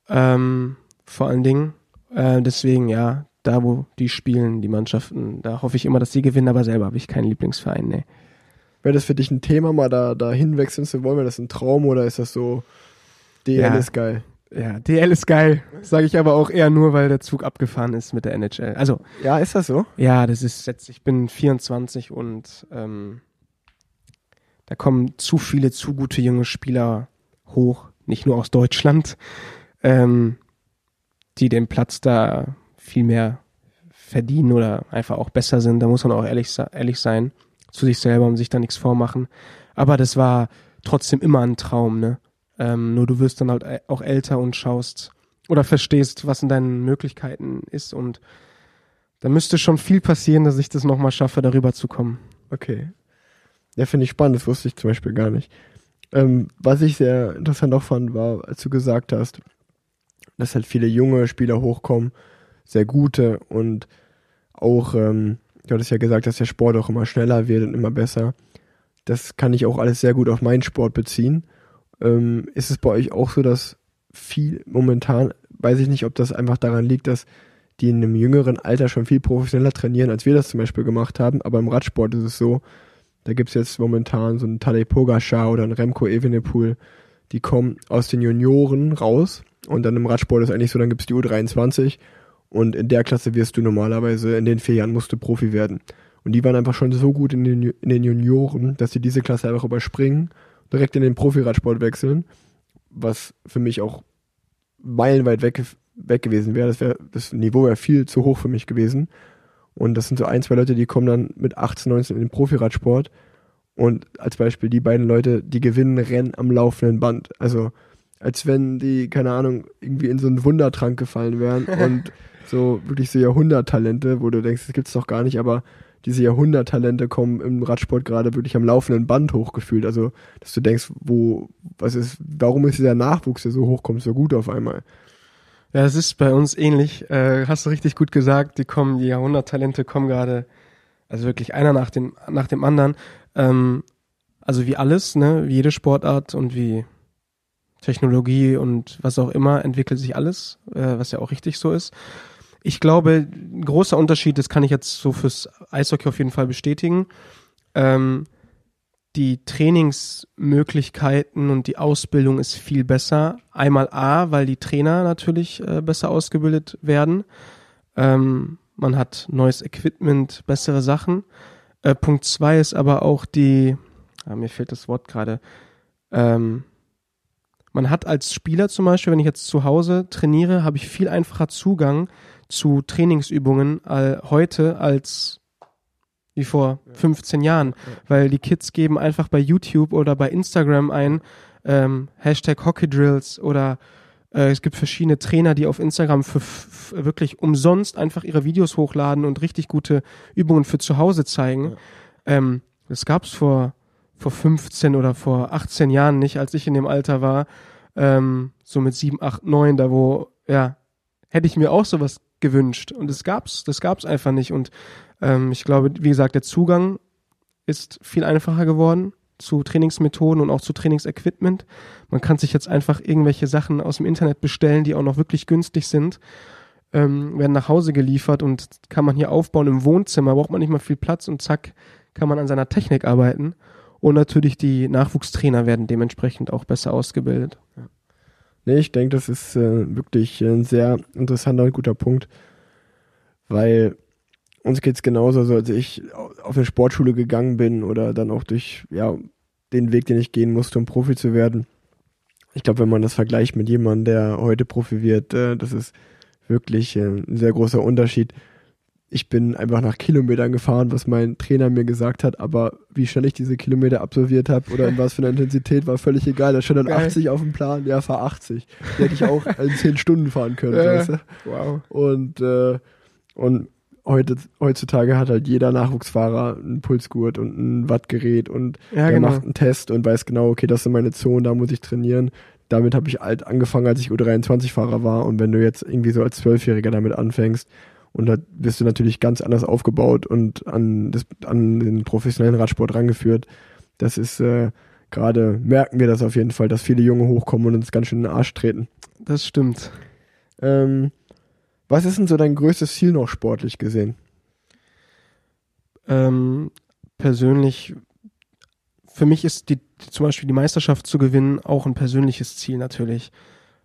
Ähm, vor allen Dingen. Äh, deswegen, ja, da wo die spielen, die Mannschaften, da hoffe ich immer, dass sie gewinnen, aber selber habe ich keinen Lieblingsverein, nee. Wäre das für dich ein Thema, mal da, da hinwechseln zu wollen? Wäre das ein Traum oder ist das so, DL Ja. ist geil? Ja, DL ist geil, sage ich aber auch eher nur, weil der Zug abgefahren ist mit der NHL. Also, Ja, ist das so? Ja, das ist jetzt, ich bin 24 und ähm, da kommen zu viele, zu gute junge Spieler hoch, nicht nur aus Deutschland, ähm, die den Platz da viel mehr verdienen oder einfach auch besser sind. Da muss man auch ehrlich, ehrlich sein zu sich selber und sich da nichts vormachen. Aber das war trotzdem immer ein Traum, ne? Ähm, nur du wirst dann halt ä- auch älter und schaust oder verstehst, was in deinen Möglichkeiten ist und da müsste schon viel passieren, dass ich das nochmal schaffe, darüber zu kommen. Okay. Ja, finde ich spannend, das wusste ich zum Beispiel gar nicht. Ähm, was ich sehr interessant auch fand, war, als du gesagt hast, dass halt viele junge Spieler hochkommen, sehr gute und auch, ähm, du hattest ja gesagt, dass der Sport auch immer schneller wird und immer besser. Das kann ich auch alles sehr gut auf meinen Sport beziehen. Ähm, ist es bei euch auch so, dass viel momentan, weiß ich nicht, ob das einfach daran liegt, dass die in einem jüngeren Alter schon viel professioneller trainieren, als wir das zum Beispiel gemacht haben, aber im Radsport ist es so, da gibt's jetzt momentan so einen Tadej Pogacar oder einen Remco Evenepoel, die kommen aus den Junioren raus und dann im Radsport ist eigentlich so, dann gibt's die U23 und in der Klasse wirst du normalerweise, in den vier Jahren musst du Profi werden. Und die waren einfach schon so gut in den, in den Junioren, dass sie diese Klasse einfach überspringen, direkt in den Profiradsport wechseln, was für mich auch meilenweit weg, weg gewesen wäre. Das, wär, das Niveau wäre viel zu hoch für mich gewesen. Und das sind so ein, zwei Leute, die kommen dann mit 18, 19 in den Profiradsport. Und als Beispiel die beiden Leute, die gewinnen Rennen am laufenden Band. Also als wenn die, keine Ahnung, irgendwie in so einen Wundertrank gefallen wären und so wirklich so Jahrhunderttalente, wo du denkst, das gibt's doch gar nicht, aber diese Jahrhunderttalente kommen im Radsport gerade wirklich am laufenden Band hochgefühlt. Also, dass du denkst, wo, was ist, warum ist dieser Nachwuchs, der so hochkommt, so gut auf einmal? Ja, es ist bei uns ähnlich. Äh, hast du richtig gut gesagt. Die kommen, die Jahrhunderttalente kommen gerade, also wirklich einer nach dem, nach dem anderen. Ähm, also wie alles, ne, wie jede Sportart und wie Technologie und was auch immer entwickelt sich alles, äh, was ja auch richtig so ist. Ich glaube, ein großer Unterschied, das kann ich jetzt so fürs Eishockey auf jeden Fall bestätigen. Ähm, die Trainingsmöglichkeiten und die Ausbildung ist viel besser. Einmal A, weil die Trainer natürlich äh, besser ausgebildet werden. Ähm, man hat neues Equipment, bessere Sachen. Äh, Punkt zwei ist aber auch die, ah, mir fehlt das Wort gerade, ähm, man hat als Spieler zum Beispiel, wenn ich jetzt zu Hause trainiere, habe ich viel einfacher Zugang zu Trainingsübungen äh, heute als wie vor 15 Jahren, weil die Kids geben einfach bei YouTube oder bei Instagram ein ähm, Hashtag Hockey Drills oder äh, es gibt verschiedene Trainer, die auf Instagram für wirklich umsonst einfach ihre Videos hochladen und richtig gute Übungen für zu Hause zeigen. Ja. Ähm, das gab's vor vor 15 oder vor 18 Jahren nicht, als ich in dem Alter war, ähm, so mit 7, 8, 9, da wo, ja, hätte ich mir auch sowas gewünscht. Und das gab's, das gab's einfach nicht. Und ähm, ich glaube, wie gesagt, der Zugang ist viel einfacher geworden zu Trainingsmethoden und auch zu Trainingsequipment. Man kann sich jetzt einfach irgendwelche Sachen aus dem Internet bestellen, die auch noch wirklich günstig sind, ähm, werden nach Hause geliefert und kann man hier aufbauen im Wohnzimmer, braucht man nicht mal viel Platz und zack, kann man an seiner Technik arbeiten. Und natürlich die Nachwuchstrainer werden dementsprechend auch besser ausgebildet. Ja. Nee, ich denke, das ist äh, wirklich ein sehr interessanter und guter Punkt, weil uns geht es genauso, also als ich auf eine Sportschule gegangen bin oder dann auch durch ja, den Weg, den ich gehen musste, um Profi zu werden. Ich glaube, wenn man das vergleicht mit jemandem, der heute Profi wird, äh, das ist wirklich äh, ein sehr großer Unterschied ich bin einfach nach Kilometern gefahren, was mein Trainer mir gesagt hat, aber wie schnell ich diese Kilometer absolviert habe oder in was für einer Intensität war völlig egal. Da stand dann Geil. 80 auf dem Plan, ja, fahr 80. Die hätte ich auch in 10 Stunden fahren können. Äh, weißt du? Wow. Und, äh, und heute, heutzutage hat halt jeder Nachwuchsfahrer einen Pulsgurt und ein Wattgerät und ja, der genau. macht einen Test und weiß genau, okay, das sind meine Zonen, da muss ich trainieren. Damit habe ich alt angefangen, als ich U23-Fahrer war. Und wenn du jetzt irgendwie so als Zwölfjähriger damit anfängst, und da wirst du natürlich ganz anders aufgebaut und an, das, an den professionellen Radsport rangeführt. Das ist äh, gerade, merken wir das auf jeden Fall, dass viele Junge hochkommen und uns ganz schön in den Arsch treten. Das stimmt. Ähm, was ist denn so dein größtes Ziel noch sportlich gesehen? Ähm, persönlich, für mich ist die, zum Beispiel die Meisterschaft zu gewinnen auch ein persönliches Ziel natürlich.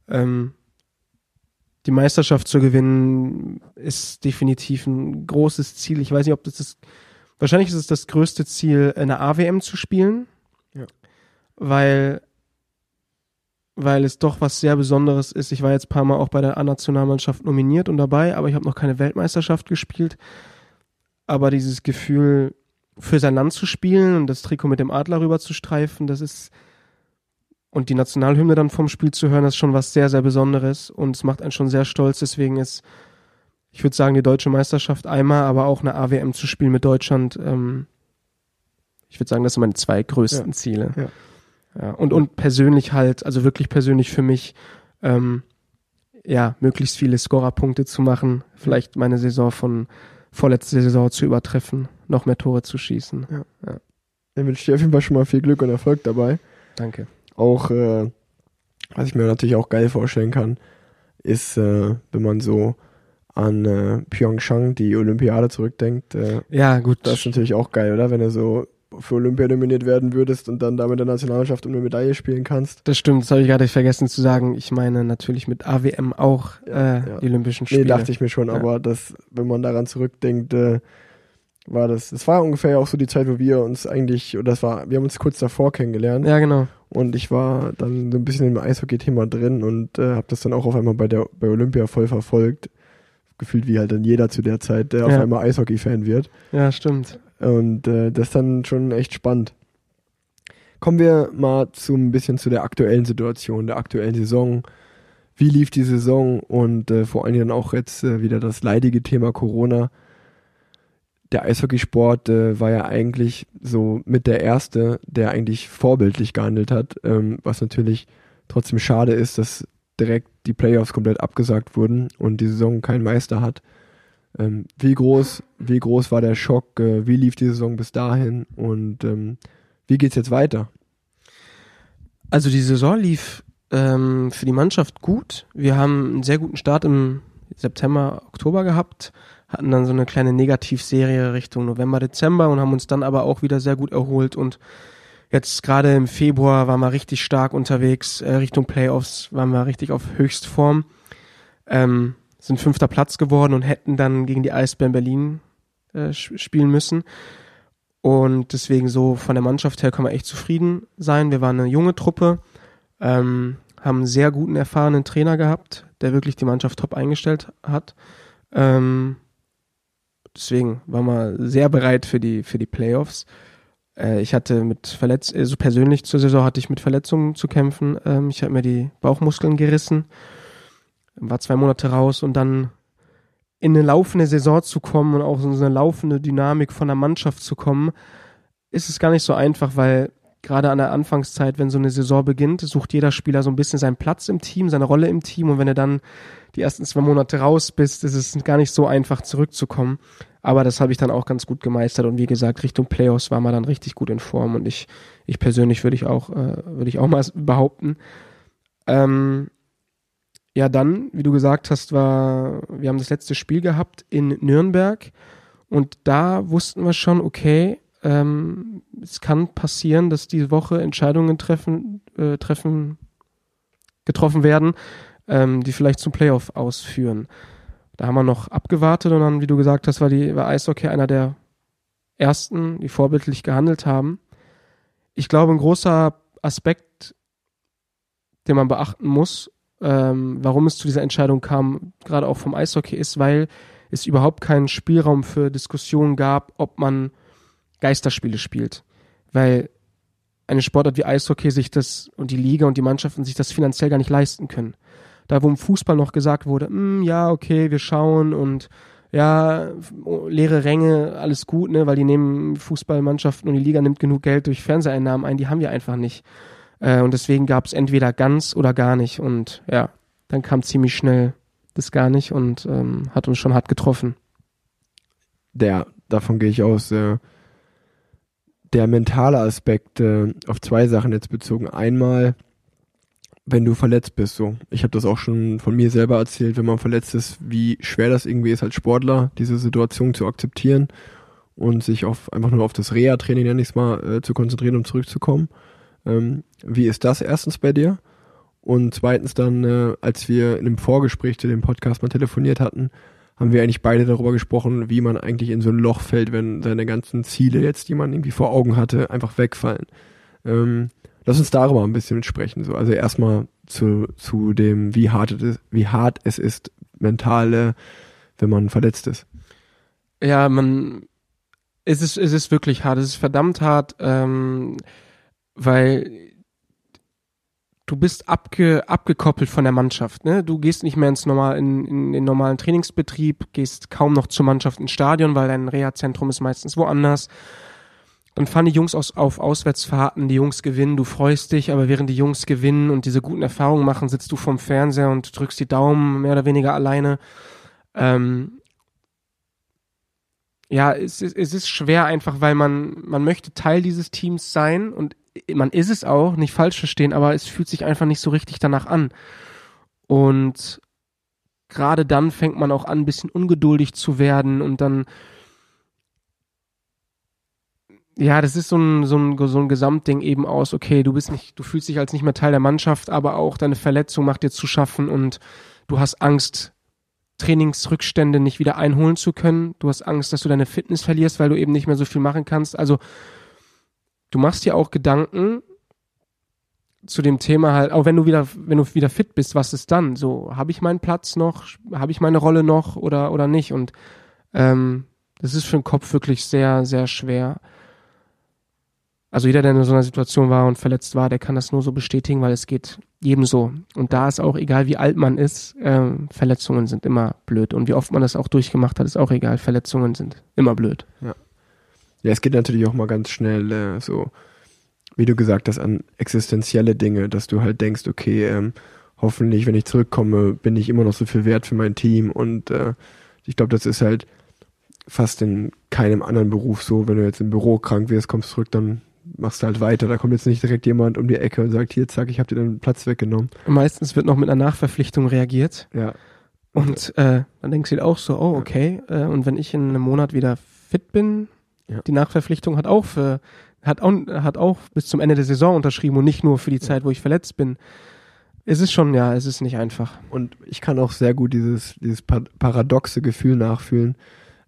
Ähm, die Meisterschaft zu gewinnen, ist definitiv ein großes Ziel. Ich weiß nicht, ob das ist, wahrscheinlich ist es das größte Ziel, eine AWM zu spielen. Ja. Weil, weil es doch was sehr Besonderes ist. Ich war jetzt ein paar Mal auch bei der A-Nationalmannschaft nominiert und dabei, aber ich habe noch keine Weltmeisterschaft gespielt. Aber dieses Gefühl, für sein Land zu spielen und das Trikot mit dem Adler rüber zu streifen, das ist, und die Nationalhymne dann vom Spiel zu hören, ist schon was sehr, sehr Besonderes und es macht einen schon sehr stolz. Deswegen ist, ich würde sagen, die deutsche Meisterschaft einmal, aber auch eine AWM zu spielen mit Deutschland. Ähm, ich würde sagen, das sind meine zwei größten ja. Ziele. Ja. ja. Und, und persönlich halt, also wirklich persönlich für mich, ähm, ja, möglichst viele Scorerpunkte zu machen, vielleicht meine Saison von vorletzter Saison zu übertreffen, noch mehr Tore zu schießen. Ja. Ja. Ich wünsche dir auf jeden Fall schon mal viel Glück und Erfolg dabei. Danke. Auch, äh, was ich mir natürlich auch geil vorstellen kann, ist, äh, wenn man so an äh, Pyeongchang, die Olympiade zurückdenkt. Äh, ja, gut. Das ist natürlich auch geil, oder? Wenn du so für Olympia nominiert werden würdest und dann da mit der Nationalmannschaft um eine Medaille spielen kannst. Das stimmt, das habe ich gerade vergessen zu sagen. Ich meine natürlich mit AWM auch ja, äh, ja. die Olympischen Spiele. Nee, dachte ich mir schon, ja. aber das, wenn man daran zurückdenkt, äh, war das, das war ungefähr auch so die Zeit, wo wir uns eigentlich, oder das war, wir haben uns kurz davor kennengelernt. Ja, genau. Und ich war dann so ein bisschen im Eishockey-Thema drin und äh, habe das dann auch auf einmal bei der bei Olympia voll verfolgt. Gefühlt wie halt dann jeder zu der Zeit, der ja. auf einmal Eishockey-Fan wird. Ja, stimmt. Und äh, das ist dann schon echt spannend. Kommen wir mal zu ein bisschen zu der aktuellen Situation, der aktuellen Saison. Wie lief die Saison und äh, vor allen Dingen auch jetzt äh, wieder das leidige Thema Corona der Eishockeysport äh, war ja eigentlich so mit der erste, der eigentlich vorbildlich gehandelt hat, ähm, was natürlich trotzdem schade ist, dass direkt die Playoffs komplett abgesagt wurden und die Saison kein Meister hat. Ähm, wie groß, wie groß war der Schock? Äh, wie lief die Saison bis dahin? Und ähm, wie geht's jetzt weiter? Also die Saison lief ähm, für die Mannschaft gut. Wir haben einen sehr guten Start im September, Oktober gehabt, hatten dann so eine kleine Negativserie Richtung November, Dezember und haben uns dann aber auch wieder sehr gut erholt und jetzt gerade im Februar waren wir richtig stark unterwegs, äh, Richtung Playoffs waren wir richtig auf Höchstform. Ähm, sind fünfter Platz geworden und hätten dann gegen die Eisbären Berlin äh, spielen müssen. Und deswegen so von der Mannschaft her kann man echt zufrieden sein. Wir waren eine junge Truppe, ähm, haben einen sehr guten, erfahrenen Trainer gehabt, der wirklich die Mannschaft top eingestellt hat. Ähm, deswegen waren wir sehr bereit für die, für die Playoffs. Äh, ich hatte mit Verletz also persönlich zur Saison hatte ich mit Verletzungen zu kämpfen. Ähm, ich habe mir die Bauchmuskeln gerissen war zwei Monate raus und dann in eine laufende Saison zu kommen und auch so eine laufende Dynamik von der Mannschaft zu kommen, ist es gar nicht so einfach, weil gerade an der Anfangszeit, wenn so eine Saison beginnt, sucht jeder Spieler so ein bisschen seinen Platz im Team, seine Rolle im Team und wenn du dann die ersten zwei Monate raus bist, ist es gar nicht so einfach zurückzukommen. Aber das habe ich dann auch ganz gut gemeistert und wie gesagt, Richtung Playoffs war man dann richtig gut in Form und ich, ich persönlich würde ich auch, äh, würde ich auch mal behaupten. Ähm, ja, dann, wie du gesagt hast, war, wir haben das letzte Spiel gehabt in Nürnberg und da wussten wir schon, okay, ähm, es kann passieren, dass diese Woche Entscheidungen treffen, äh, treffen, getroffen werden, ähm, die vielleicht zum Playoff ausführen. Da haben wir noch abgewartet und dann, wie du gesagt hast, war die war Eishockey einer der ersten, die vorbildlich gehandelt haben. Ich glaube, ein großer Aspekt, den man beachten muss, ähm, warum es zu dieser Entscheidung kam, gerade auch vom Eishockey, ist, weil es überhaupt keinen Spielraum für Diskussionen gab, ob man Geisterspiele spielt. Weil eine Sportart wie Eishockey sich das und die Liga und die Mannschaften sich das finanziell gar nicht leisten können. Da, wo im Fußball noch gesagt wurde, hm, ja, okay, wir schauen und ja, leere Ränge, alles gut, ne, weil die nehmen Fußballmannschaften und die Liga nimmt genug Geld durch Fernseheinnahmen ein, die haben wir einfach nicht. Äh, und deswegen gab es entweder ganz oder gar nicht. Und ja, dann kam ziemlich schnell das gar nicht und ähm, hat uns schon hart getroffen. Der, davon gehe ich aus. Äh, der mentale Aspekt äh, auf zwei Sachen jetzt bezogen. Einmal, wenn du verletzt bist, so. Ich habe das auch schon von mir selber erzählt, wenn man verletzt ist, wie schwer das irgendwie ist als Sportler, diese Situation zu akzeptieren und sich auf einfach nur auf das Reha-Training, nenne ich mal, äh, zu konzentrieren, um zurückzukommen. Ähm, wie ist das erstens bei dir? Und zweitens dann, äh, als wir in einem Vorgespräch zu dem Podcast mal telefoniert hatten, haben wir eigentlich beide darüber gesprochen, wie man eigentlich in so ein Loch fällt, wenn seine ganzen Ziele jetzt, die man irgendwie vor Augen hatte, einfach wegfallen. Ähm, lass uns darüber ein bisschen sprechen. So. Also erstmal zu, zu dem, wie hart, es ist, wie hart es ist, mentale, wenn man verletzt ist. Ja, man, es ist, es ist wirklich hart. Es ist verdammt hart. Ähm, weil du bist abge, abgekoppelt von der Mannschaft. Ne? Du gehst nicht mehr ins normal, in, in den normalen Trainingsbetrieb, gehst kaum noch zur Mannschaft ins Stadion, weil dein Reha-Zentrum ist meistens woanders. Dann fahren die Jungs aus, auf Auswärtsfahrten, die Jungs gewinnen, du freust dich, aber während die Jungs gewinnen und diese guten Erfahrungen machen, sitzt du vorm Fernseher und drückst die Daumen mehr oder weniger alleine. Ähm, ja, es ist, es ist schwer einfach, weil man, man möchte Teil dieses Teams sein und man ist es auch, nicht falsch verstehen, aber es fühlt sich einfach nicht so richtig danach an. Und gerade dann fängt man auch an, ein bisschen ungeduldig zu werden und dann ja, das ist so ein, so ein, so ein Gesamtding eben aus, okay, du bist nicht, du fühlst dich als nicht mehr Teil der Mannschaft, aber auch deine Verletzung macht dir zu schaffen und du hast Angst, Trainingsrückstände nicht wieder einholen zu können. Du hast Angst, dass du deine Fitness verlierst, weil du eben nicht mehr so viel machen kannst. Also du machst dir auch Gedanken zu dem Thema halt, auch wenn du wieder, wenn du wieder fit bist, was ist dann? So, habe ich meinen Platz noch, habe ich meine Rolle noch oder oder nicht? Und ähm, das ist für den Kopf wirklich sehr, sehr schwer. Also jeder, der in so einer Situation war und verletzt war, der kann das nur so bestätigen, weil es geht jedem so. Und da ist auch egal, wie alt man ist, äh, Verletzungen sind immer blöd. Und wie oft man das auch durchgemacht hat, ist auch egal. Verletzungen sind immer blöd. Ja. Ja, es geht natürlich auch mal ganz schnell äh, so, wie du gesagt hast, an existenzielle Dinge, dass du halt denkst, okay, ähm, hoffentlich, wenn ich zurückkomme, bin ich immer noch so viel wert für mein Team und äh, ich glaube, das ist halt fast in keinem anderen Beruf so. Wenn du jetzt im Büro krank wirst, kommst zurück, dann machst du halt weiter. Da kommt jetzt nicht direkt jemand um die Ecke und sagt, hier, zack, ich habe dir deinen Platz weggenommen. Meistens wird noch mit einer Nachverpflichtung reagiert. Ja. Und äh, dann denkst du auch so, oh, okay. Äh, und wenn ich in einem Monat wieder fit bin, Ja. die Nachverpflichtung hat auch für, hat auch, hat auch bis zum Ende der Saison unterschrieben und nicht nur für die Zeit, wo ich verletzt bin. Es ist schon, ja, es ist nicht einfach. Und ich kann auch sehr gut dieses, dieses pa- paradoxe Gefühl nachfühlen,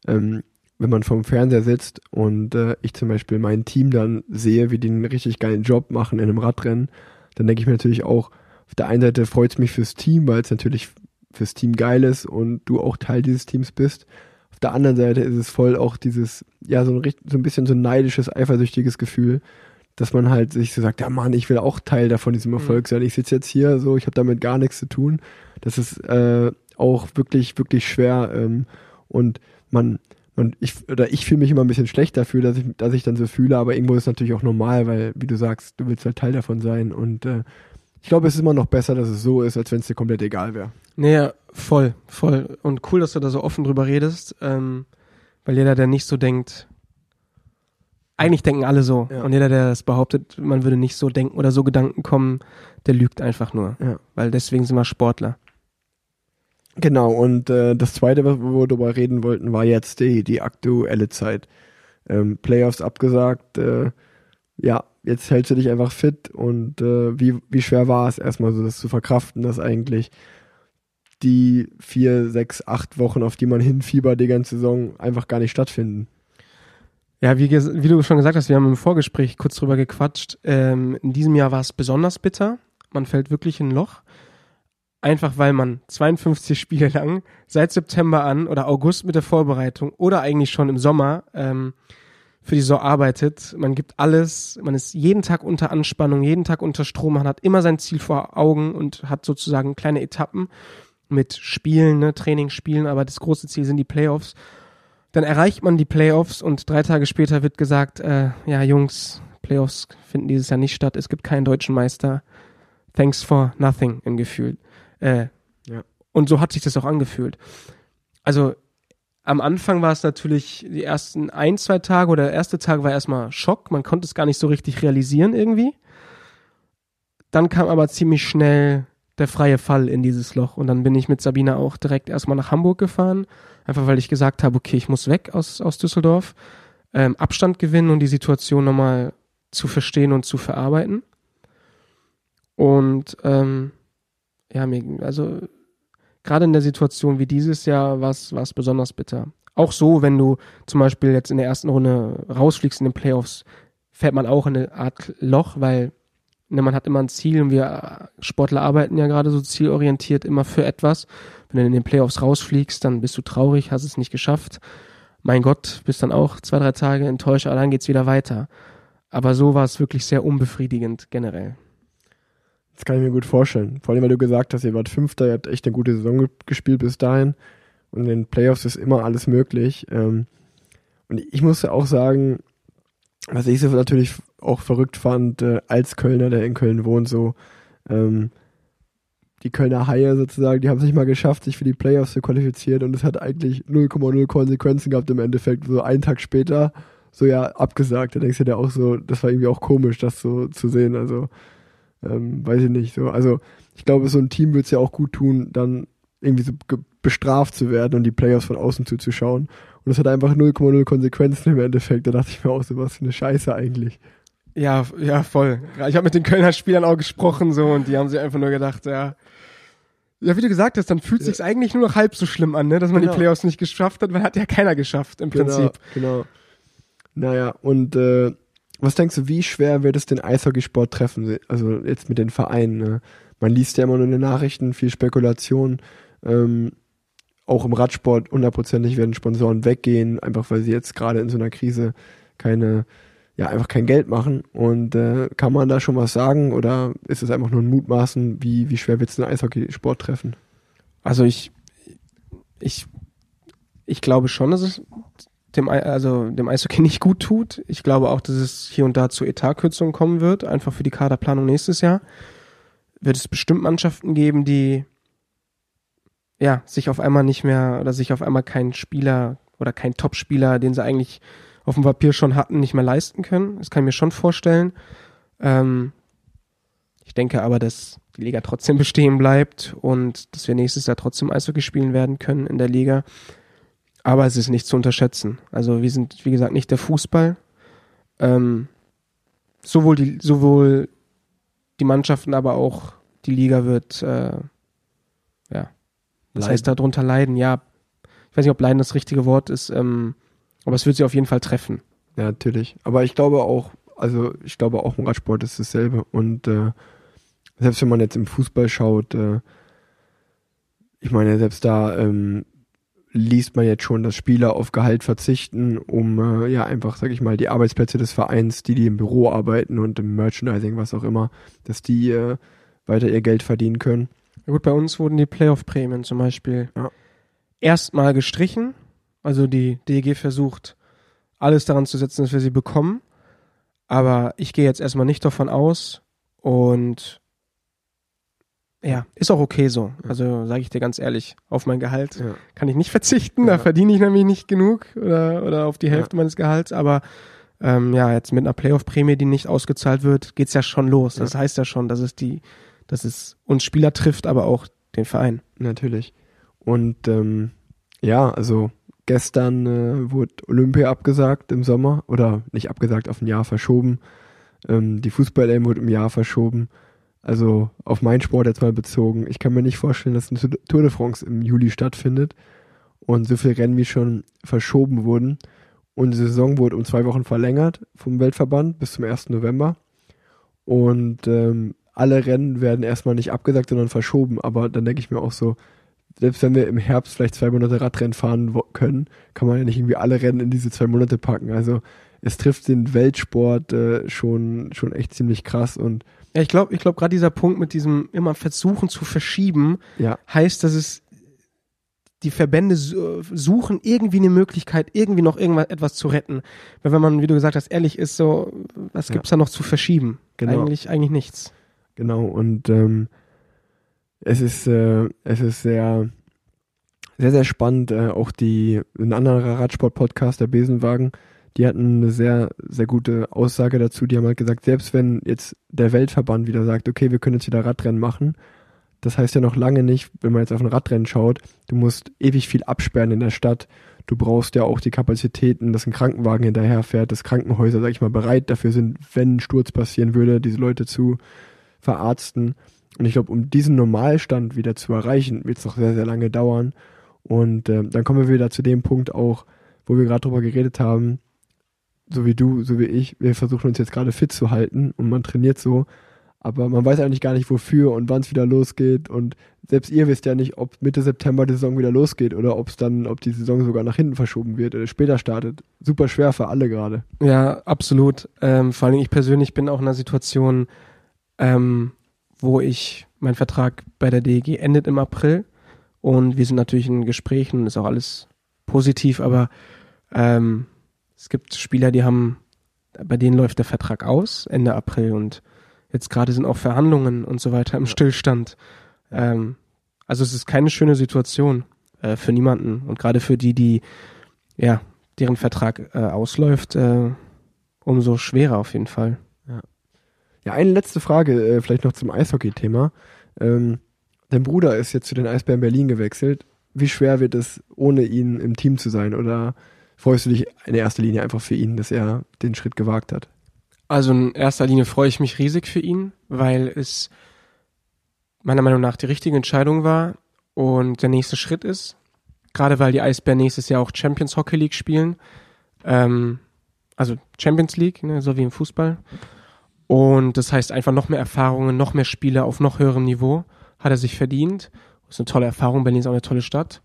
ähm, wenn man vorm Fernseher sitzt und äh, ich zum Beispiel mein Team dann sehe, wie die einen richtig geilen Job machen in einem Radrennen, dann denke ich mir natürlich auch, auf der einen Seite freut es mich fürs Team, weil es natürlich fürs Team geil ist und du auch Teil dieses Teams bist. Auf der anderen Seite ist es voll auch dieses, ja, so ein, so ein bisschen so ein neidisches, eifersüchtiges Gefühl, dass man halt sich so sagt, ja Mann, ich will auch Teil davon diesem Erfolg sein. Ich sitze jetzt hier so, ich habe damit gar nichts zu tun. Das ist äh, auch wirklich, wirklich schwer. Ähm, und man, man, ich, oder ich fühle mich immer ein bisschen schlecht dafür, dass ich, dass ich dann so fühle, aber irgendwo ist es natürlich auch normal, weil, wie du sagst, du willst halt Teil davon sein. Und äh, ich glaube, es ist immer noch besser, dass es so ist, als wenn es dir komplett egal wäre. Nee, voll, voll. Und cool, dass du da so offen drüber redest, ähm, weil jeder, der nicht so denkt, eigentlich denken alle so. Ja. Und jeder, der das behauptet, man würde nicht so denken oder so Gedanken kommen, der lügt einfach nur. Ja. Weil deswegen sind wir Sportler. Genau, und äh, das zweite, was wir darüber reden wollten, war jetzt die, die aktuelle Zeit. Ähm, Playoffs abgesagt, äh, ja, jetzt hältst du dich einfach fit und äh, wie, wie schwer war es erstmal so, das zu verkraften, dass eigentlich die vier, sechs, acht Wochen, auf die man hinfiebert die ganze Saison, einfach gar nicht stattfinden. Ja, wie, wie du schon gesagt hast, wir haben im Vorgespräch kurz drüber gequatscht. Ähm, in diesem Jahr war es besonders bitter. Man fällt wirklich in ein Loch. Einfach weil man 52 Spiele lang seit September an oder August mit der Vorbereitung oder eigentlich schon im Sommer ähm, für die Saison arbeitet. Man gibt alles, man ist jeden Tag unter Anspannung, jeden Tag unter Strom, man hat immer sein Ziel vor Augen und hat sozusagen kleine Etappen mit Spielen, ne, Trainingsspielen, aber das große Ziel sind die Playoffs. Dann erreicht man die Playoffs und drei Tage später wird gesagt, äh, ja Jungs, Playoffs finden dieses Jahr nicht statt, es gibt keinen deutschen Meister. Thanks for nothing im Gefühl. Äh, Ja. Und so hat sich das auch angefühlt. Also am Anfang war es natürlich die ersten ein, zwei Tage oder der erste Tag war erstmal Schock. Man konnte es gar nicht so richtig realisieren irgendwie. Dann kam aber ziemlich schnell der freie Fall in dieses Loch. Und dann bin ich mit Sabina auch direkt erstmal nach Hamburg gefahren. Einfach weil ich gesagt habe, okay, ich muss weg aus, aus Düsseldorf. Ähm, Abstand gewinnen und die Situation nochmal zu verstehen und zu verarbeiten. Und ähm, ja, mir, also gerade in der Situation wie dieses Jahr war es besonders bitter. Auch so, wenn du zum Beispiel jetzt in der ersten Runde rausfliegst in den Playoffs, fällt man auch in eine Art Loch, weil ne, man hat immer ein Ziel und wir äh, Sportler arbeiten ja gerade so zielorientiert immer für etwas. Wenn du in den Playoffs rausfliegst, dann bist du traurig, hast es nicht geschafft. Mein Gott, bist dann auch zwei, drei Tage enttäuscht, aber dann geht's wieder weiter. Aber so war es wirklich sehr unbefriedigend generell. Das kann ich mir gut vorstellen. Vor allem, weil du gesagt hast, ihr wart Fünfter, ihr habt echt eine gute Saison ge- gespielt bis dahin. Und in den Playoffs ist immer alles möglich. Ähm, und ich muss auch sagen, was ich so natürlich auch verrückt fand, äh, als Kölner, der in Köln wohnt, so, ähm, die Kölner Haie sozusagen, die haben es nicht mal geschafft, sich für die Playoffs zu qualifizieren und es hat eigentlich 0,0 Konsequenzen gehabt im Endeffekt. So einen Tag später, so ja, abgesagt. Da denkst du dir auch so, das war irgendwie auch komisch, das so zu sehen. Also, ähm, weiß ich nicht. So, also ich glaube, so ein Team würde es ja auch gut tun, dann irgendwie so bestraft zu werden und die Playoffs von außen zuzuschauen. Und es hat einfach 0,0 Konsequenzen im Endeffekt. Da dachte ich mir auch so, was für eine Scheiße eigentlich. Ja, ja, voll. Ich habe mit den Kölner Spielern auch gesprochen so und die haben sich einfach nur gedacht, ja. Ja, wie du gesagt hast, dann fühlt Ja. sich's eigentlich nur noch halb so schlimm an, ne, dass man Genau. die Playoffs nicht geschafft hat, weil hat ja keiner geschafft im Prinzip. Genau, genau. Naja, und äh, was denkst du, wie schwer wird es den Eishockeysport treffen? Also jetzt mit den Vereinen. Ne? Man liest ja immer nur in den Nachrichten, viel Spekulation. Ähm, auch im Radsport hundertprozentig werden Sponsoren weggehen, einfach weil sie jetzt gerade in so einer Krise keine, ja, einfach kein Geld machen. Und äh, kann man da schon was sagen oder ist es einfach nur ein Mutmaßen, wie, wie schwer wird es den Eishockeysport treffen? Also ich, ich, ich glaube schon, dass es dem, also dem Eishockey nicht gut tut. Ich glaube auch, dass es hier und da zu Etatkürzungen kommen wird, einfach für die Kaderplanung nächstes Jahr. wird es bestimmt Mannschaften geben, die ja, sich auf einmal nicht mehr oder sich auf einmal kein Spieler oder kein Topspieler, den sie eigentlich auf dem Papier schon hatten, nicht mehr leisten können. Das kann ich mir schon vorstellen. Ähm, ich denke aber, dass die Liga trotzdem bestehen bleibt und dass wir nächstes Jahr trotzdem Eishockey spielen werden können in der Liga. Aber es ist nicht zu unterschätzen. Also wir sind, wie gesagt, nicht der Fußball. Ähm, sowohl die, sowohl die Mannschaften, aber auch die Liga wird, äh, ja, das heißt darunter leiden. Ja, ich weiß nicht, ob leiden das richtige Wort ist, ähm, aber es wird sie auf jeden Fall treffen. Ja, natürlich. Aber ich glaube auch, also ich glaube auch im Radsport ist dasselbe. Und äh, selbst wenn man jetzt im Fußball schaut, äh, ich meine, selbst da ähm, liest man jetzt schon, dass Spieler auf Gehalt verzichten, um äh, ja einfach, sag ich mal, die Arbeitsplätze des Vereins, die die im Büro arbeiten und im Merchandising, was auch immer, dass die äh, weiter ihr Geld verdienen können. Ja gut, bei uns wurden die Playoff-Prämien zum Beispiel Ja. erstmal gestrichen. Also die DEG versucht, alles daran zu setzen, dass wir sie bekommen. Aber ich gehe jetzt erstmal nicht davon aus und ja, ist auch okay so. Also sage ich dir ganz ehrlich, auf mein Gehalt Ja. kann ich nicht verzichten, Ja. da verdiene ich nämlich nicht genug oder, oder auf die Hälfte meines Gehalts, aber ähm, ja, jetzt mit einer Playoff-Prämie, die nicht ausgezahlt wird, geht's ja schon los. Das heißt ja schon, dass es die, dass es uns Spieler trifft, aber auch den Verein. Natürlich. Und ähm, ja, also gestern äh, wurde Olympia abgesagt im Sommer oder nicht abgesagt, auf ein Jahr verschoben. Ähm, die Fußball-EM wurde im Jahr verschoben. Also auf meinen Sport jetzt mal bezogen. Ich kann mir nicht vorstellen, dass eine Tour de France im Juli stattfindet und so viele Rennen wie schon verschoben wurden. Und die Saison wurde um zwei Wochen verlängert vom Weltverband bis zum 1. November. Und ähm, alle Rennen werden erstmal nicht abgesagt, sondern verschoben. Aber dann denke ich mir auch so, selbst wenn wir im Herbst vielleicht zwei Monate Radrennen fahren können, kann man ja nicht irgendwie alle Rennen in diese zwei Monate packen. Also es trifft den Weltsport äh, schon, schon echt ziemlich krass und Ja, ich glaube, ich glaube gerade dieser Punkt mit diesem immer versuchen zu verschieben, ja, heißt, dass es die Verbände su- suchen irgendwie eine Möglichkeit, irgendwie noch irgendwas etwas zu retten. Weil wenn man, wie du gesagt hast, ehrlich ist, so, was Ja. gibt's da noch zu verschieben? Genau. Eigentlich, eigentlich nichts. genau. Und ähm, es ist, äh, es ist sehr, sehr, sehr spannend. Äh, auch die, ein anderer Radsport-Podcast, der Besenwagen, die hatten eine sehr, sehr gute Aussage dazu. Die haben halt gesagt, selbst wenn jetzt der Weltverband wieder sagt, okay, wir können jetzt wieder Radrennen machen, das heißt ja noch lange nicht, wenn man jetzt auf ein Radrennen schaut, du musst ewig viel absperren in der Stadt. Du brauchst ja auch die Kapazitäten, dass ein Krankenwagen hinterherfährt, dass Krankenhäuser, sag ich mal, bereit dafür sind, wenn ein Sturz passieren würde, diese Leute zu verarzten. Und ich glaube, um diesen Normalstand wieder zu erreichen, wird es noch sehr, sehr lange dauern. Und ähm, dann kommen wir wieder zu dem Punkt auch, wo wir gerade drüber geredet haben, so wie du, so wie ich, wir versuchen uns jetzt gerade fit zu halten und man trainiert so, aber man weiß eigentlich gar nicht wofür und wann es wieder losgeht und selbst ihr wisst ja nicht, ob Mitte September die Saison wieder losgeht oder ob es dann, ob die Saison sogar nach hinten verschoben wird oder später startet. Super schwer für alle gerade. Ja, absolut. Ähm, vor allem ich persönlich bin auch in einer Situation, ähm, wo ich, mein Vertrag bei der DEG endet im April und wir sind natürlich in Gesprächen, ist auch alles positiv, aber ähm, es gibt Spieler, die haben, bei denen läuft der Vertrag aus, Ende April und jetzt gerade sind auch Verhandlungen und so weiter im Stillstand. Ähm, also es ist keine schöne Situation äh, für niemanden und gerade für die, die ja, deren Vertrag äh, ausläuft, äh, umso schwerer auf jeden Fall. Ja, eine letzte Frage, äh, vielleicht noch zum Eishockey-Thema. Ähm, dein Bruder ist jetzt zu den Eisbären Berlin gewechselt. Wie schwer wird es, ohne ihn im Team zu sein? Oder freust du dich in erster Linie einfach für ihn, dass er den Schritt gewagt hat? Also in erster Linie freue ich mich riesig für ihn, weil es meiner Meinung nach die richtige Entscheidung war und der nächste Schritt ist. Gerade weil die Eisbären nächstes Jahr auch Champions Hockey League spielen. Ähm, also Champions League, ne, so wie im Fußball. Und das heißt einfach noch mehr Erfahrungen, noch mehr Spiele auf noch höherem Niveau. Hat er sich verdient. Ist eine tolle Erfahrung. Berlin ist auch eine tolle Stadt.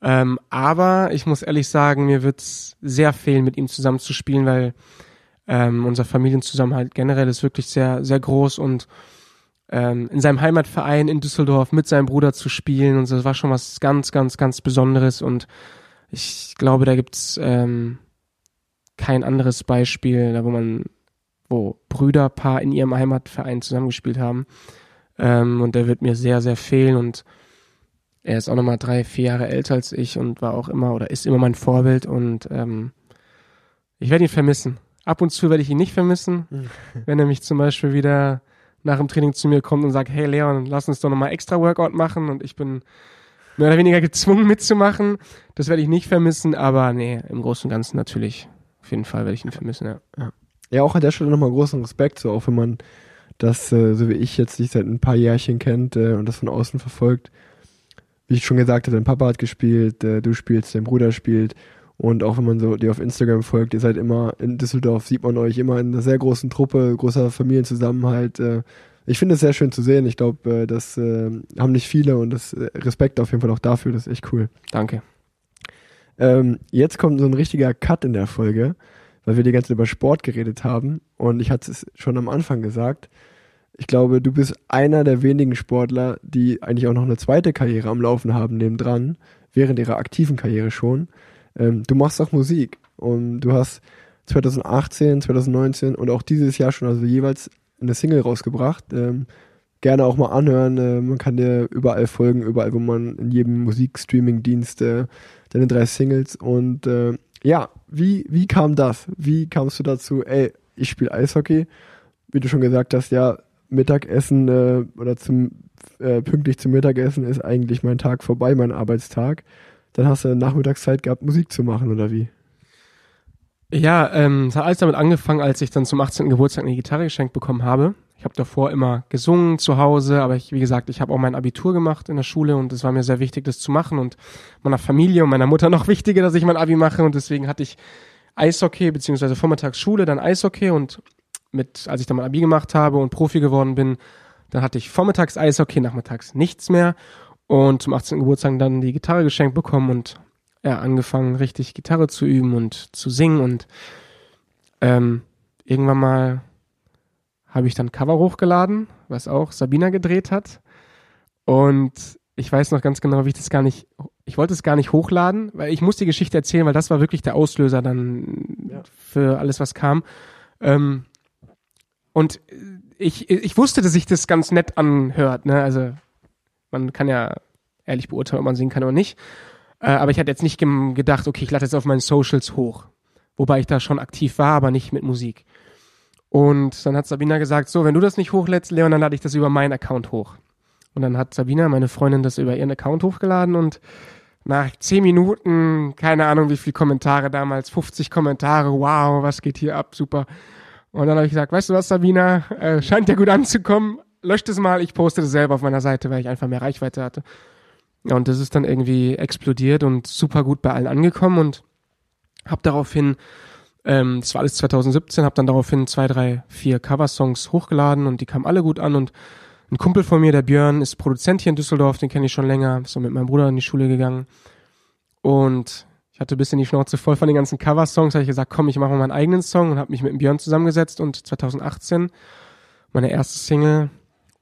Ähm, aber ich muss ehrlich sagen, mir wird's sehr fehlen, mit ihm zusammen zu spielen, weil ähm, unser Familienzusammenhalt generell ist wirklich sehr, sehr groß und ähm, in seinem Heimatverein in Düsseldorf mit seinem Bruder zu spielen und das war schon was ganz, ganz, ganz Besonderes und ich glaube, da gibt's ähm, kein anderes Beispiel, da wo man, wo Brüderpaar in ihrem Heimatverein zusammengespielt haben. Ähm, und der wird mir sehr, sehr fehlen und er ist auch nochmal drei, vier Jahre älter als ich und war auch immer oder ist immer mein Vorbild und ähm, ich werde ihn vermissen. Ab und zu werde ich ihn nicht vermissen, wenn er mich zum Beispiel wieder nach dem Training zu mir kommt und sagt, hey Leon, lass uns doch nochmal extra Workout machen und ich bin mehr oder weniger gezwungen mitzumachen. Das werde ich nicht vermissen, aber nee, im Großen und Ganzen natürlich. Auf jeden Fall werde ich ihn vermissen, ja. Ja, auch an der Stelle nochmal großen Respekt, so auch wenn man das, äh, so wie ich jetzt dich seit ein paar Jährchen kennt äh, und das von außen verfolgt. Wie ich schon gesagt habe, dein Papa hat gespielt, äh, du spielst, dein Bruder spielt und auch wenn man so dir auf Instagram folgt, ihr seid immer in Düsseldorf, sieht man euch immer in einer sehr großen Truppe, großer Familienzusammenhalt. Äh, ich finde es sehr schön zu sehen. Ich glaube, äh, das äh, haben nicht viele und das Respekt auf jeden Fall auch dafür, das ist echt cool. Danke. Ähm, jetzt kommt so ein richtiger Cut in der Folge, weil wir die ganze Zeit über Sport geredet haben. Und ich hatte es schon am Anfang gesagt. Ich glaube, du bist einer der wenigen Sportler, die eigentlich auch noch eine zweite Karriere am Laufen haben, nebendran, während ihrer aktiven Karriere schon. Ähm, du machst auch Musik und du hast 2018, 2019 und auch dieses Jahr schon also jeweils eine Single rausgebracht. Ähm, gerne auch mal anhören. Äh, man kann dir überall folgen, überall, wo man in jedem Musikstreaming-Dienst äh, deine drei Singles und äh, ja, wie, wie kam das? Wie kamst du dazu, ey, ich spiele Eishockey? Wie du schon gesagt hast, ja, Mittagessen äh, oder zum äh, pünktlich zum Mittagessen ist eigentlich mein Tag vorbei, mein Arbeitstag. Dann hast du Nachmittagszeit gehabt, Musik zu machen, oder wie? Ja, ähm, es hat alles damit angefangen, als ich dann zum 18. Geburtstag eine Gitarre geschenkt bekommen habe. Ich habe davor immer gesungen zu Hause, aber ich, wie gesagt, ich habe auch mein Abitur gemacht in der Schule und es war mir sehr wichtig, das zu machen und meiner Familie und meiner Mutter noch wichtiger, dass ich mein Abi mache und deswegen hatte ich Eishockey beziehungsweise vormittags Schule, dann Eishockey und mit, als ich dann mein Abi gemacht habe und Profi geworden bin, dann hatte ich vormittags Eishockey, nachmittags nichts mehr und zum 18. Geburtstag dann die Gitarre geschenkt bekommen und ja, angefangen richtig Gitarre zu üben und zu singen und ähm, irgendwann mal habe ich dann Cover hochgeladen, was auch Sabina gedreht hat. Und ich weiß noch ganz genau, wie ich das gar nicht, ich wollte es gar nicht hochladen, weil ich muss die Geschichte erzählen, weil das war wirklich der Auslöser dann Ja. für alles, was kam. Ähm, und ich, ich wusste, dass sich das ganz nett anhört, ne? Also man kann ja ehrlich beurteilen, ob man singen kann oder nicht. Äh, aber ich hatte jetzt nicht gedacht, okay, ich lade jetzt auf meinen Socials hoch. Wobei ich da schon aktiv war, aber nicht mit Musik. Und dann hat Sabina gesagt, so, wenn du das nicht hochlädst, Leon, dann lade ich das über meinen Account hoch. Und dann hat Sabina, meine Freundin, das über ihren Account hochgeladen und nach zehn Minuten, keine Ahnung wie viele Kommentare damals, 50 Kommentare, wow, was geht hier ab, super. Und dann habe ich gesagt, weißt du was, Sabina, äh, scheint ja gut anzukommen, löscht es mal, ich poste das selber auf meiner Seite, weil ich einfach mehr Reichweite hatte. Und das ist dann irgendwie explodiert und super gut bei allen angekommen und habe daraufhin, ähm, das war alles 2017, habe dann daraufhin zwei, drei, vier Coversongs hochgeladen und die kamen alle gut an und ein Kumpel von mir, der Björn, ist Produzent hier in Düsseldorf, den kenne ich schon länger, ist so mit meinem Bruder in die Schule gegangen und ich hatte ein bisschen die Schnauze voll von den ganzen Coversongs, habe ich gesagt, komm, ich mache mal meinen eigenen Song und habe mich mit dem Björn zusammengesetzt und 2018 meine erste Single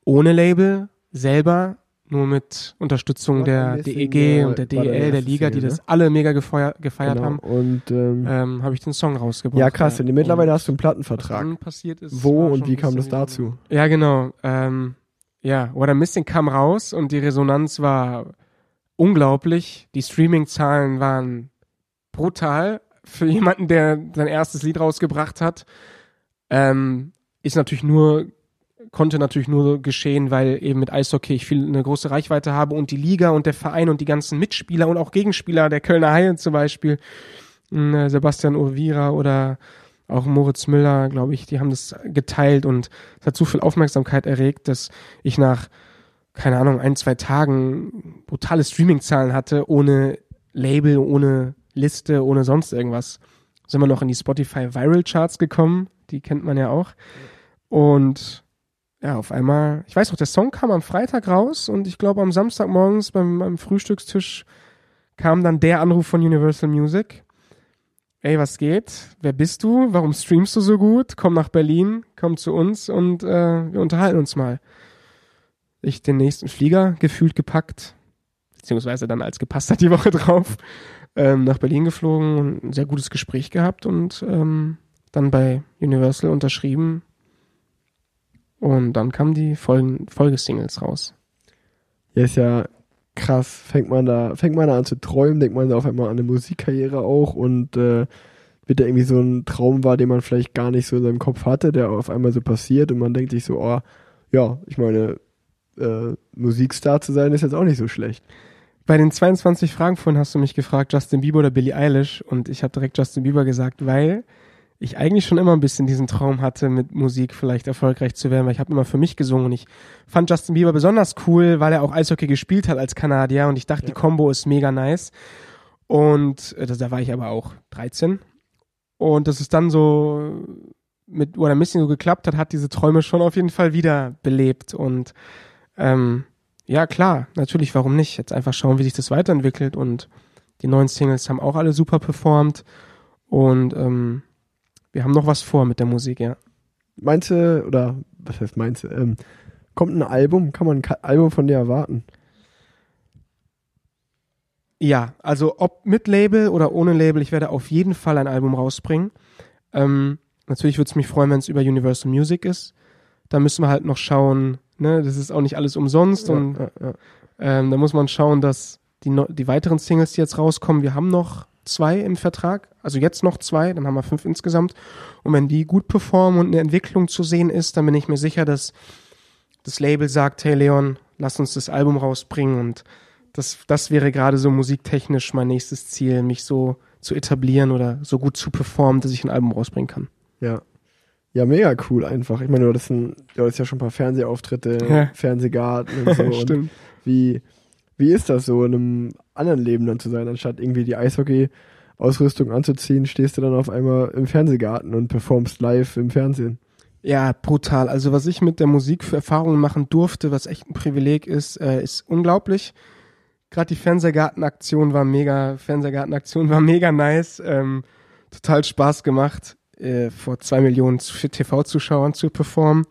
ohne Label, selber, nur mit Unterstützung der DEG und der DEL, der Liga, die Single, das alle mega gefeiert, Genau. haben, Und ähm, ähm, habe ich den Song rausgebracht. ja, krass. Und mittlerweile hast du einen Plattenvertrag. passiert ist. Wo und wie kam das dazu? Ja, genau. Ähm, ja, What I'm Missing kam raus und die Resonanz war unglaublich. Die Streaming-Zahlen waren brutal für jemanden, der sein erstes Lied rausgebracht hat. Ähm, ist natürlich nur, konnte natürlich nur geschehen, weil eben mit Eishockey ich viel eine große Reichweite habe und die Liga und der Verein und die ganzen Mitspieler und auch Gegenspieler, der Kölner Haie zum Beispiel, mh, Sebastian Ovira oder auch Moritz Müller, glaube ich, die haben das geteilt und es hat so viel Aufmerksamkeit erregt, dass ich nach, keine Ahnung, ein, zwei Tagen brutale Streaming-Zahlen hatte, ohne Label, ohne Liste, ohne sonst irgendwas. Sind wir noch in die Spotify Viral Charts gekommen, die kennt man ja auch. Und ja, auf einmal, ich weiß noch, der Song kam am Freitag raus und ich glaube am Samstag morgens beim, beim Frühstückstisch kam dann der Anruf von Universal Music. Ey, was geht? Wer bist du? Warum streamst du so gut? Komm nach Berlin, komm zu uns und äh, wir unterhalten uns mal. Ich den nächsten Flieger gefühlt gepackt, beziehungsweise dann als gepasst hat die Woche drauf, ähm, nach Berlin geflogen und ein sehr gutes Gespräch gehabt und ähm, dann bei Universal unterschrieben. Und dann kamen die Folgen, Folgesingles raus. Ja, ist ja krass. Fängt man da, fängt man da an zu träumen, denkt man da auf einmal an eine Musikkarriere auch und äh, wird da irgendwie so ein Traum war, den man vielleicht gar nicht so in seinem Kopf hatte, der auf einmal so passiert und man denkt sich so, oh, ja, ich meine, äh, Musikstar zu sein ist jetzt auch nicht so schlecht. Bei den 22 Fragen vorhin hast du mich gefragt, Justin Bieber oder Billie Eilish und ich habe direkt Justin Bieber gesagt, weil ich eigentlich schon immer ein bisschen diesen Traum hatte, mit Musik vielleicht erfolgreich zu werden, weil ich habe immer für mich gesungen und ich fand Justin Bieber besonders cool, weil er auch Eishockey gespielt hat als Kanadier und ich dachte, ja. die Combo ist mega nice. Und äh, da war ich aber auch 13. Und das ist dann so mit What I'm Missing so geklappt hat, hat diese Träume schon auf jeden Fall wieder belebt. Und ähm, ja, klar, natürlich, warum nicht? Jetzt einfach schauen, wie sich das weiterentwickelt. Und die neuen Singles haben auch alle super performt. Und ähm, wir haben noch was vor mit der Musik, ja. Meinst du, oder was heißt meinst du, ähm, kommt ein Album? Kann man ein Album von dir erwarten? Ja, also ob mit Label oder ohne Label, ich werde auf jeden Fall ein Album rausbringen. Ähm, natürlich würde es mich freuen, wenn es über Universal Music ist. Da müssen wir halt noch schauen, ne, das ist auch nicht alles umsonst ja, und ja, ja. Ähm, da muss man schauen, dass die, die weiteren Singles, die jetzt rauskommen, wir haben noch zwei im Vertrag, also jetzt noch zwei, dann haben wir fünf insgesamt. Und wenn die gut performen und eine Entwicklung zu sehen ist, dann bin ich mir sicher, dass das Label sagt, hey Leon, lass uns das Album rausbringen und das, das wäre gerade so musiktechnisch mein nächstes Ziel, mich so zu etablieren oder so gut zu performen, dass ich ein Album rausbringen kann. Ja. Ja, mega cool einfach. Ich meine, du hattest, ein, du hattest ja schon ein paar Fernsehauftritte, ja. Fernsehgarten und so. Stimmt. Und wie, wie ist das so, in einem anderen Leben dann zu sein, anstatt irgendwie die Eishockey-Ausrüstung anzuziehen, stehst du dann auf einmal im Fernsehgarten und performst live im Fernsehen? Ja, brutal. Also was ich mit der Musik für Erfahrungen machen durfte, was echt ein Privileg ist, äh, ist unglaublich. Gerade die Fernsehgartenaktion war mega, Fernsehgartenaktion war mega nice, ähm, total Spaß gemacht, äh, vor zwei Millionen TV-Zuschauern zu performen.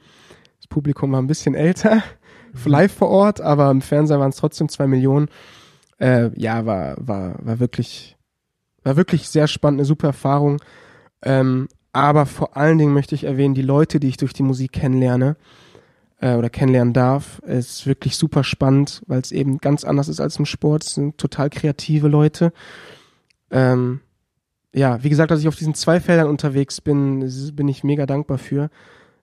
Das Publikum war ein bisschen älter, live vor Ort, aber im Fernseher waren es trotzdem zwei Millionen. Äh, ja, war, war, war wirklich, war wirklich sehr spannend, eine super Erfahrung. Ähm, aber vor allen Dingen möchte ich erwähnen, die Leute, die ich durch die Musik kennenlerne äh, oder kennenlernen darf, ist wirklich super spannend, weil es eben ganz anders ist als im Sport. Es sind total kreative Leute. Ähm, ja, wie gesagt, dass ich auf diesen zwei Feldern unterwegs bin, bin ich mega dankbar für.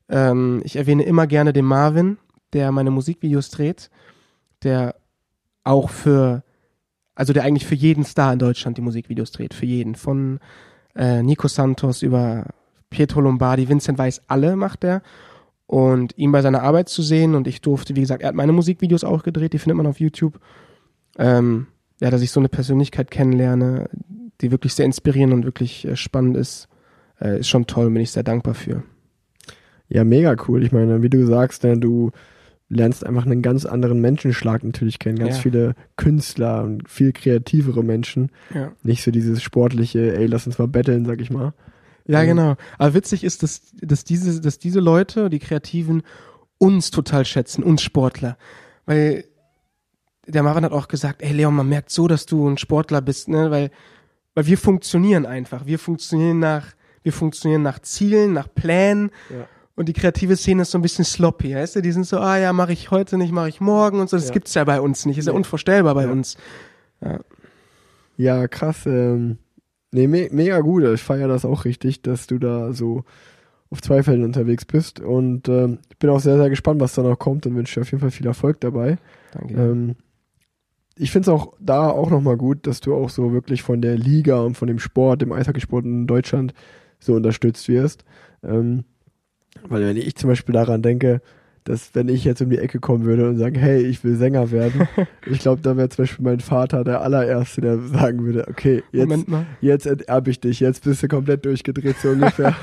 Ähm, ich erwähne immer gerne den Marvin, der meine Musikvideos dreht, der auch für, also der eigentlich für jeden Star in Deutschland die Musikvideos dreht, für jeden. Von äh, Nico Santos über Pietro Lombardi, Vincent Weiss, alle macht er. Und ihn bei seiner Arbeit zu sehen und ich durfte, wie gesagt, er hat meine Musikvideos auch gedreht, die findet man auf YouTube. Ähm, ja, dass ich so eine Persönlichkeit kennenlerne, die wirklich sehr inspirierend und wirklich äh, spannend ist, äh, ist schon toll, bin ich sehr dankbar für. Ja, mega cool. Ich meine, wie du sagst, ne, du lernst einfach einen ganz anderen Menschenschlag natürlich kennen. Ganz ja. viele Künstler und viel kreativere Menschen. Ja. Nicht so dieses sportliche, ey, lass uns mal betteln, sag ich mal. Ja, ähm, genau. Aber witzig ist, dass, dass, diese, dass diese Leute, die Kreativen, uns total schätzen, uns Sportler. Weil der Marvin hat auch gesagt, ey Leon, man merkt so, dass du ein Sportler bist, ne? Weil, weil wir funktionieren einfach. Wir funktionieren nach, wir funktionieren nach Zielen, nach Plänen. Ja. Und die kreative Szene ist so ein bisschen sloppy, weißt du? Die sind so, ah ja, mache ich heute nicht, mache ich morgen und so. Das ja. gibt's ja bei uns nicht. Ist ja unvorstellbar bei ja. uns. Ja, ja krass. Ähm, nee, me mega gut. Ich feiere das auch richtig, dass du da so auf zwei Fällen unterwegs bist. Und ähm, ich bin auch sehr, sehr gespannt, was da noch kommt und wünsche dir auf jeden Fall viel Erfolg dabei. Danke. Ähm, ich finde es auch da auch nochmal gut, dass du auch so wirklich von der Liga und von dem Sport, dem Eishockeysport in Deutschland so unterstützt wirst. Ähm, weil wenn ich zum Beispiel daran denke, dass wenn ich jetzt um die Ecke kommen würde und sagen, hey, ich will Sänger werden, ich glaube, da wäre zum Beispiel mein Vater der allererste, der sagen würde, okay, jetzt, jetzt enterbe ich dich, jetzt bist du komplett durchgedreht so ungefähr.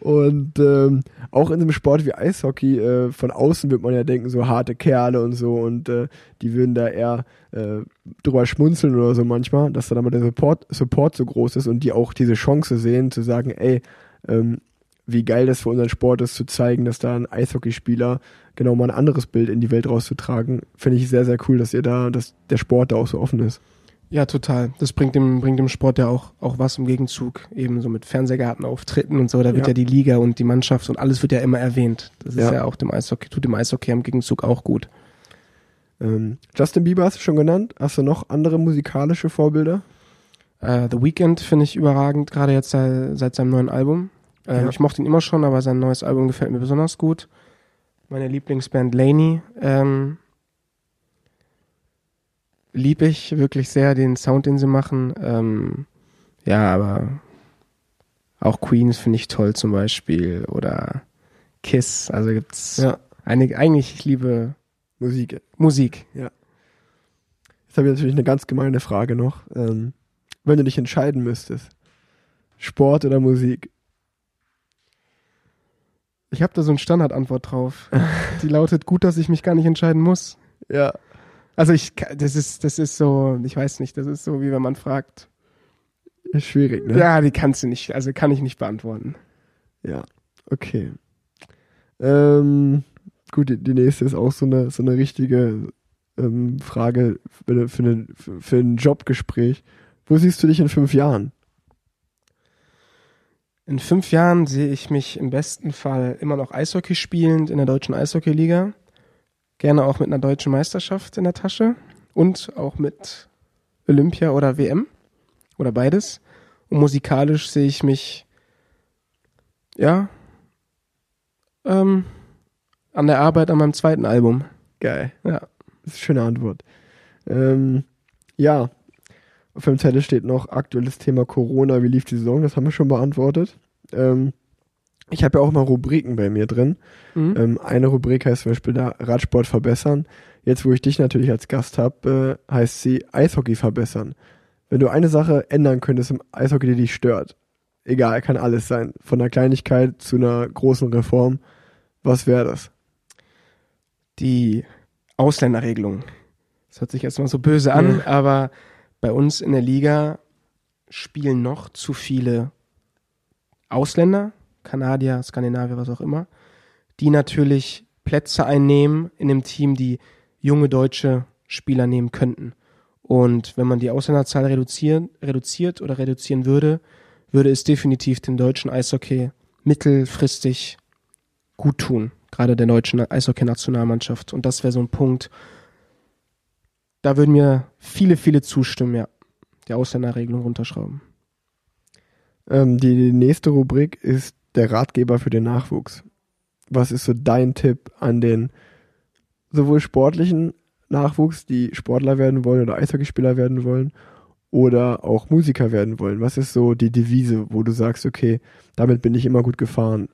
Und ähm, auch in einem Sport wie Eishockey, äh, von außen wird man ja denken, so harte Kerle und so und äh, die würden da eher äh, drüber schmunzeln oder so manchmal, dass da dann mal der Support, Support so groß ist und die auch diese Chance sehen, zu sagen, ey, ähm, wie geil das für unseren Sport ist, zu zeigen, dass da ein Eishockeyspieler genau mal ein anderes Bild in die Welt rauszutragen, finde ich sehr, sehr cool, dass ihr da, dass der Sport da auch so offen ist. Ja, total. Das bringt dem, bringt dem Sport ja auch, auch was im Gegenzug. Eben so mit Fernsehgartenauftritten und so. Da wird ja. Ja. die Liga und die Mannschaft und alles wird ja immer erwähnt. Das ist Ja. ja, auch dem Eishockey, tut dem Eishockey im Gegenzug auch gut. Ähm, Justin Bieber hast du schon genannt. Hast du noch andere musikalische Vorbilder? Äh, The Weeknd finde ich überragend, gerade jetzt seit, seit seinem neuen Album. Ähm, Ja. Ich mochte ihn immer schon, aber sein neues Album gefällt mir besonders gut. Meine Lieblingsband Laney ähm, lieb ich wirklich sehr, den Sound, den sie machen. Ähm, ja, aber auch Queens finde ich toll zum Beispiel oder Kiss. Also gibt's Ja. einige, eigentlich ich liebe Musik. Musik. Jetzt habe ich natürlich eine ganz gemeine Frage noch. Ähm, wenn du dich entscheiden müsstest, Sport oder Musik? Ich habe da so eine Standardantwort drauf. Die lautet gut, dass ich mich gar nicht entscheiden muss. Ja. Also ich, das ist, das ist so, ich weiß nicht, das ist so, wie wenn man fragt. Ist schwierig, ne? Ja, die kannst du nicht, also kann ich nicht beantworten. Ja, okay. Ähm, gut, die, die nächste ist auch so eine, so eine richtige ähm, Frage für, eine, für, für ein Jobgespräch. Wo siehst du dich in fünf Jahren? In fünf Jahren sehe ich mich im besten Fall immer noch Eishockey spielend in der deutschen Eishockeyliga. Gerne auch mit einer deutschen Meisterschaft in der Tasche und auch mit Olympia oder WM oder beides. Und musikalisch sehe ich mich, ja, ähm, an der Arbeit an meinem zweiten Album. Geil. Ja. Das ist eine schöne Antwort. Ähm, ja, auf dem Zettel steht noch aktuelles Thema Corona. Wie lief die Saison? Das haben wir schon beantwortet. Ähm, ich habe ja auch mal Rubriken bei mir drin. Mhm. Ähm, eine Rubrik heißt zum Beispiel da Radsport verbessern. Jetzt, wo ich dich natürlich als Gast habe, äh, heißt sie Eishockey verbessern. Wenn du eine Sache ändern könntest im Eishockey, die dich stört, egal, kann alles sein, von einer Kleinigkeit zu einer großen Reform, was wäre das? die Ausländerregelung. Das hört sich erstmal so böse an, Ja. aber bei uns in der Liga spielen noch zu viele Ausländer, Kanadier, Skandinavier, was auch immer, die natürlich Plätze einnehmen in dem Team, die junge deutsche Spieler nehmen könnten. Und wenn man die Ausländerzahl reduzieren, reduziert oder reduzieren würde, würde es definitiv dem deutschen Eishockey mittelfristig gut tun, gerade der deutschen Eishockey-Nationalmannschaft. Und das wäre so ein Punkt, da würden mir viele, viele zustimmen, ja. Die Ausländerregelung runterschrauben. Ähm, die, die nächste Rubrik ist der Ratgeber für den Nachwuchs. Was ist so dein Tipp an den sowohl sportlichen Nachwuchs, die Sportler werden wollen oder Eishockeyspieler werden wollen, oder auch Musiker werden wollen? Was ist so die Devise, wo du sagst, okay, damit bin ich immer gut gefahren?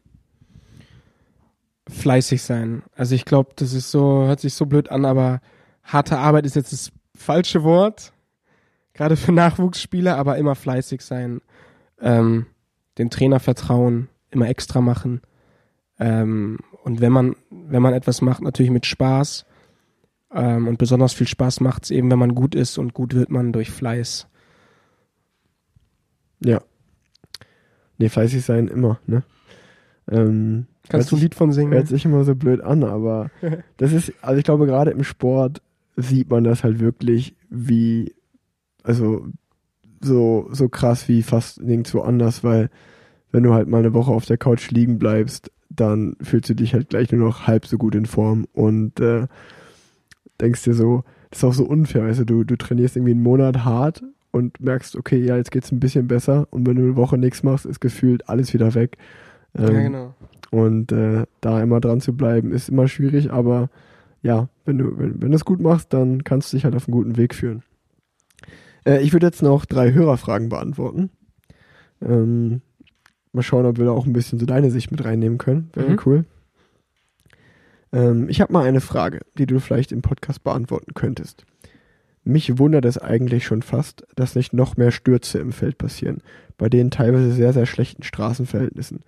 Fleißig sein. Also ich glaube, das ist so, hört sich so blöd an, aber harte Arbeit ist jetzt das falsche Wort. Gerade für Nachwuchsspieler, aber immer fleißig sein. Ähm, dem Trainer vertrauen, immer extra machen. Ähm, und wenn man, wenn man etwas macht, natürlich mit Spaß. Ähm, und besonders viel Spaß macht es eben, wenn man gut ist und gut wird man durch Fleiß. Ja. Nee, fleißig sein immer, ne? Ähm, Kannst du ein Lied von singen? hört sich immer so blöd an, aber das ist, also ich glaube, gerade im Sport sieht man das halt wirklich wie, also so, so krass wie fast nirgendwo anders, weil wenn du halt mal eine Woche auf der Couch liegen bleibst, dann fühlst du dich halt gleich nur noch halb so gut in Form und äh, denkst dir so, das ist auch so unfair, weißt du, du, du trainierst irgendwie einen Monat hart und merkst, okay, ja, jetzt geht's ein bisschen besser und wenn du eine Woche nichts machst, ist gefühlt alles wieder weg. Ähm, ja, genau. und äh, da immer dran zu bleiben, ist immer schwierig, aber ja, wenn du, wenn, wenn du es gut machst, dann kannst du dich halt auf einen guten Weg führen. Äh, ich würde jetzt noch drei Hörerfragen beantworten. Ähm, mal schauen, ob wir da auch ein bisschen so deine Sicht mit reinnehmen können. Wäre Mhm. cool. Ähm, ich habe mal eine Frage, die du vielleicht im Podcast beantworten könntest. Mich wundert es eigentlich schon fast, dass nicht noch mehr Stürze im Feld passieren, bei den teilweise sehr, sehr schlechten Straßenverhältnissen.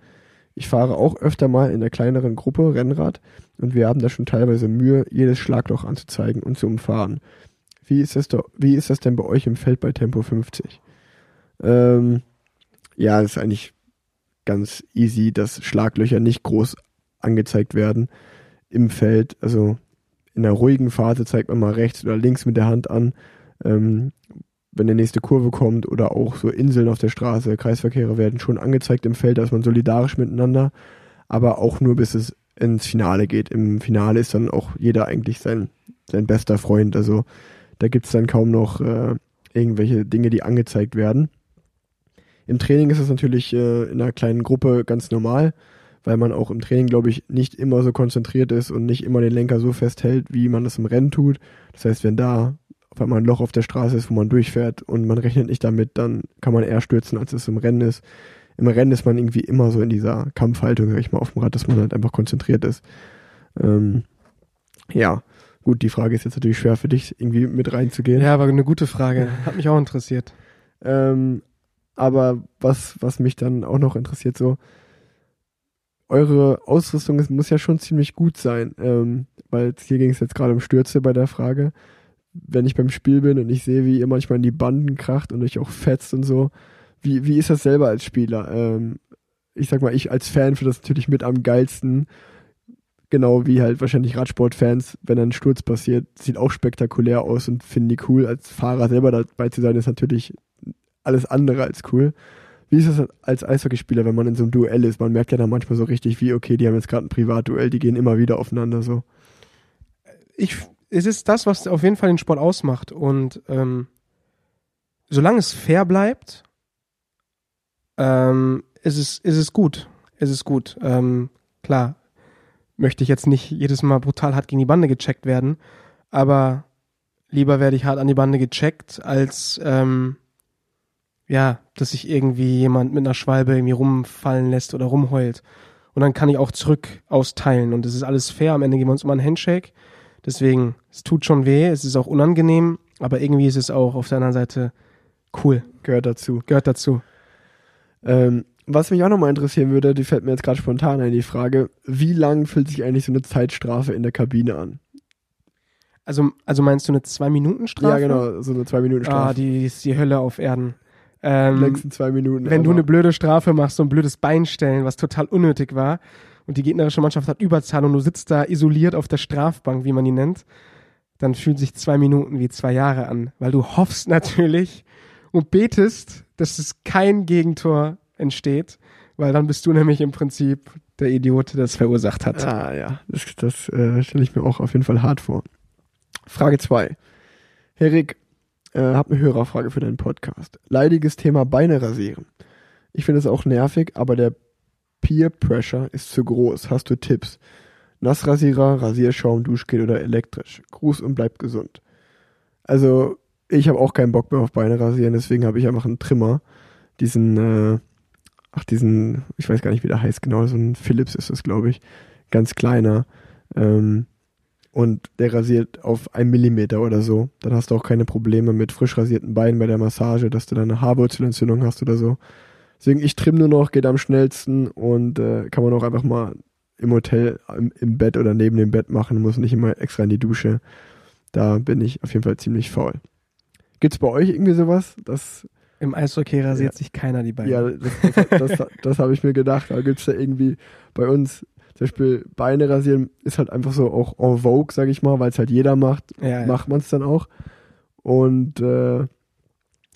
Ich fahre auch öfter mal in der kleineren Gruppe Rennrad und wir haben da schon teilweise Mühe, jedes Schlagloch anzuzeigen und zu umfahren. Wie ist das, do, wie ist das denn bei euch im Feld bei Tempo 50? Ähm, ja, das ist eigentlich ganz easy, dass Schlaglöcher nicht groß angezeigt werden im Feld. Also in der ruhigen Phase zeigt man mal rechts oder links mit der Hand an. Ähm, wenn die nächste Kurve kommt oder auch so Inseln auf der Straße, Kreisverkehre werden schon angezeigt im Feld, da ist man solidarisch miteinander, aber auch nur bis es ins Finale geht. Im Finale ist dann auch jeder eigentlich sein, sein bester Freund. Also da gibt es dann kaum noch äh, irgendwelche Dinge, die angezeigt werden. Im Training ist es natürlich äh, in einer kleinen Gruppe ganz normal, weil man auch im Training, glaube ich, nicht immer so konzentriert ist und nicht immer den Lenker so festhält, wie man das im Rennen tut. Das heißt, wenn da auf einmal ein Loch auf der Straße ist, wo man durchfährt und man rechnet nicht damit, dann kann man eher stürzen, als es im Rennen ist. Im Rennen ist man irgendwie immer so in dieser Kampfhaltung, sag ich mal, auf dem Rad, dass man halt einfach konzentriert ist. Ähm, ja, gut, die Frage ist jetzt natürlich schwer für dich, irgendwie mit reinzugehen. Ja, aber eine gute Frage. Hat mich auch interessiert. Ähm, aber was, was mich dann auch noch interessiert, so, eure Ausrüstung ist, muss ja schon ziemlich gut sein, ähm, weil hier ging es jetzt gerade um Stürze bei der Frage. Wenn ich beim Spiel bin und ich sehe, wie ihr manchmal in die Banden kracht und euch auch fetzt und so, wie, wie ist das selber als Spieler? Ähm, ich sag mal, ich als Fan finde das natürlich mit am geilsten. Genau wie halt wahrscheinlich Radsportfans, wenn ein Sturz passiert, sieht auch spektakulär aus und finden die cool. Als Fahrer selber dabei zu sein, ist natürlich alles andere als cool. Wie ist das als Eishockeyspieler, wenn man in so einem Duell ist? Man merkt ja dann manchmal so richtig, wie, okay, die haben jetzt gerade ein Privatduell, die gehen immer wieder aufeinander so. Ich, es ist das, was auf jeden Fall den Sport ausmacht. Und ähm, solange es fair bleibt, ähm, ist, es, ist es gut. Ist es gut. Ähm, klar, möchte ich jetzt nicht jedes Mal brutal hart gegen die Bande gecheckt werden, aber lieber werde ich hart an die Bande gecheckt, als ähm, ja, dass sich irgendwie jemand mit einer Schwalbe irgendwie rumfallen lässt oder rumheult. Und dann kann ich auch zurück austeilen. Und es ist alles fair. Am Ende geben wir uns immer einen Handshake. Deswegen, es tut schon weh, es ist auch unangenehm, aber irgendwie ist es auch auf der anderen Seite cool. Gehört dazu. Gehört dazu. Ähm, was mich auch nochmal interessieren würde, die fällt mir jetzt gerade spontan ein, die Frage, wie lang fühlt sich eigentlich so eine Zeitstrafe in der Kabine an? Also, also meinst du eine Zwei-Minuten-Strafe? Ja, genau, so eine Zwei-Minuten-Strafe. Ah, die ist die Hölle auf Erden. Ähm, längsten zwei Minuten. wenn du aber- eine blöde Strafe machst, so ein blödes Bein stellen, was total unnötig war, und die gegnerische Mannschaft hat Überzahl und du sitzt da isoliert auf der Strafbank, wie man die nennt, dann fühlen sich zwei Minuten wie zwei Jahre an, weil du hoffst natürlich und betest, dass es kein Gegentor entsteht, weil dann bist du nämlich im Prinzip der Idiot, der es verursacht hat. Ah ja, das, das äh, stelle ich mir auch auf jeden Fall hart vor. Frage 2. Herr Rick, äh, hab eine Hörerfrage für deinen Podcast. Leidiges Thema Beine rasieren. Ich finde es auch nervig, aber der Peer Pressure ist zu groß. Hast du Tipps? Nassrasierer, Rasierschaum, Duschgel oder elektrisch? Gruß und bleib gesund. Also, ich habe auch keinen Bock mehr auf Beine rasieren, deswegen habe ich einfach einen Trimmer. Diesen, äh, ach, diesen, ich weiß gar nicht, wie der heißt genau, so ein Philips ist das, glaube ich. Ganz kleiner. Ähm, und der rasiert auf ein Millimeter oder so. Dann hast du auch keine Probleme mit frisch rasierten Beinen bei der Massage, dass du dann eine Haarwurzelentzündung hast oder so. Deswegen, ich trimm nur noch, geht am schnellsten und äh, kann man auch einfach mal im Hotel im, im Bett oder neben dem Bett machen, muss nicht immer extra in die Dusche. Da bin ich auf jeden Fall ziemlich faul. Gibt's bei euch irgendwie sowas? Das, Im Eishockey rasiert Ja. sich keiner die Beine. ja, das, das, das, das habe ich mir gedacht. Da gibt's da irgendwie bei uns zum Beispiel Beine rasieren ist halt einfach so auch en vogue, sag ich mal, weil es halt jeder macht, ja, ja. macht man es dann auch. Und äh,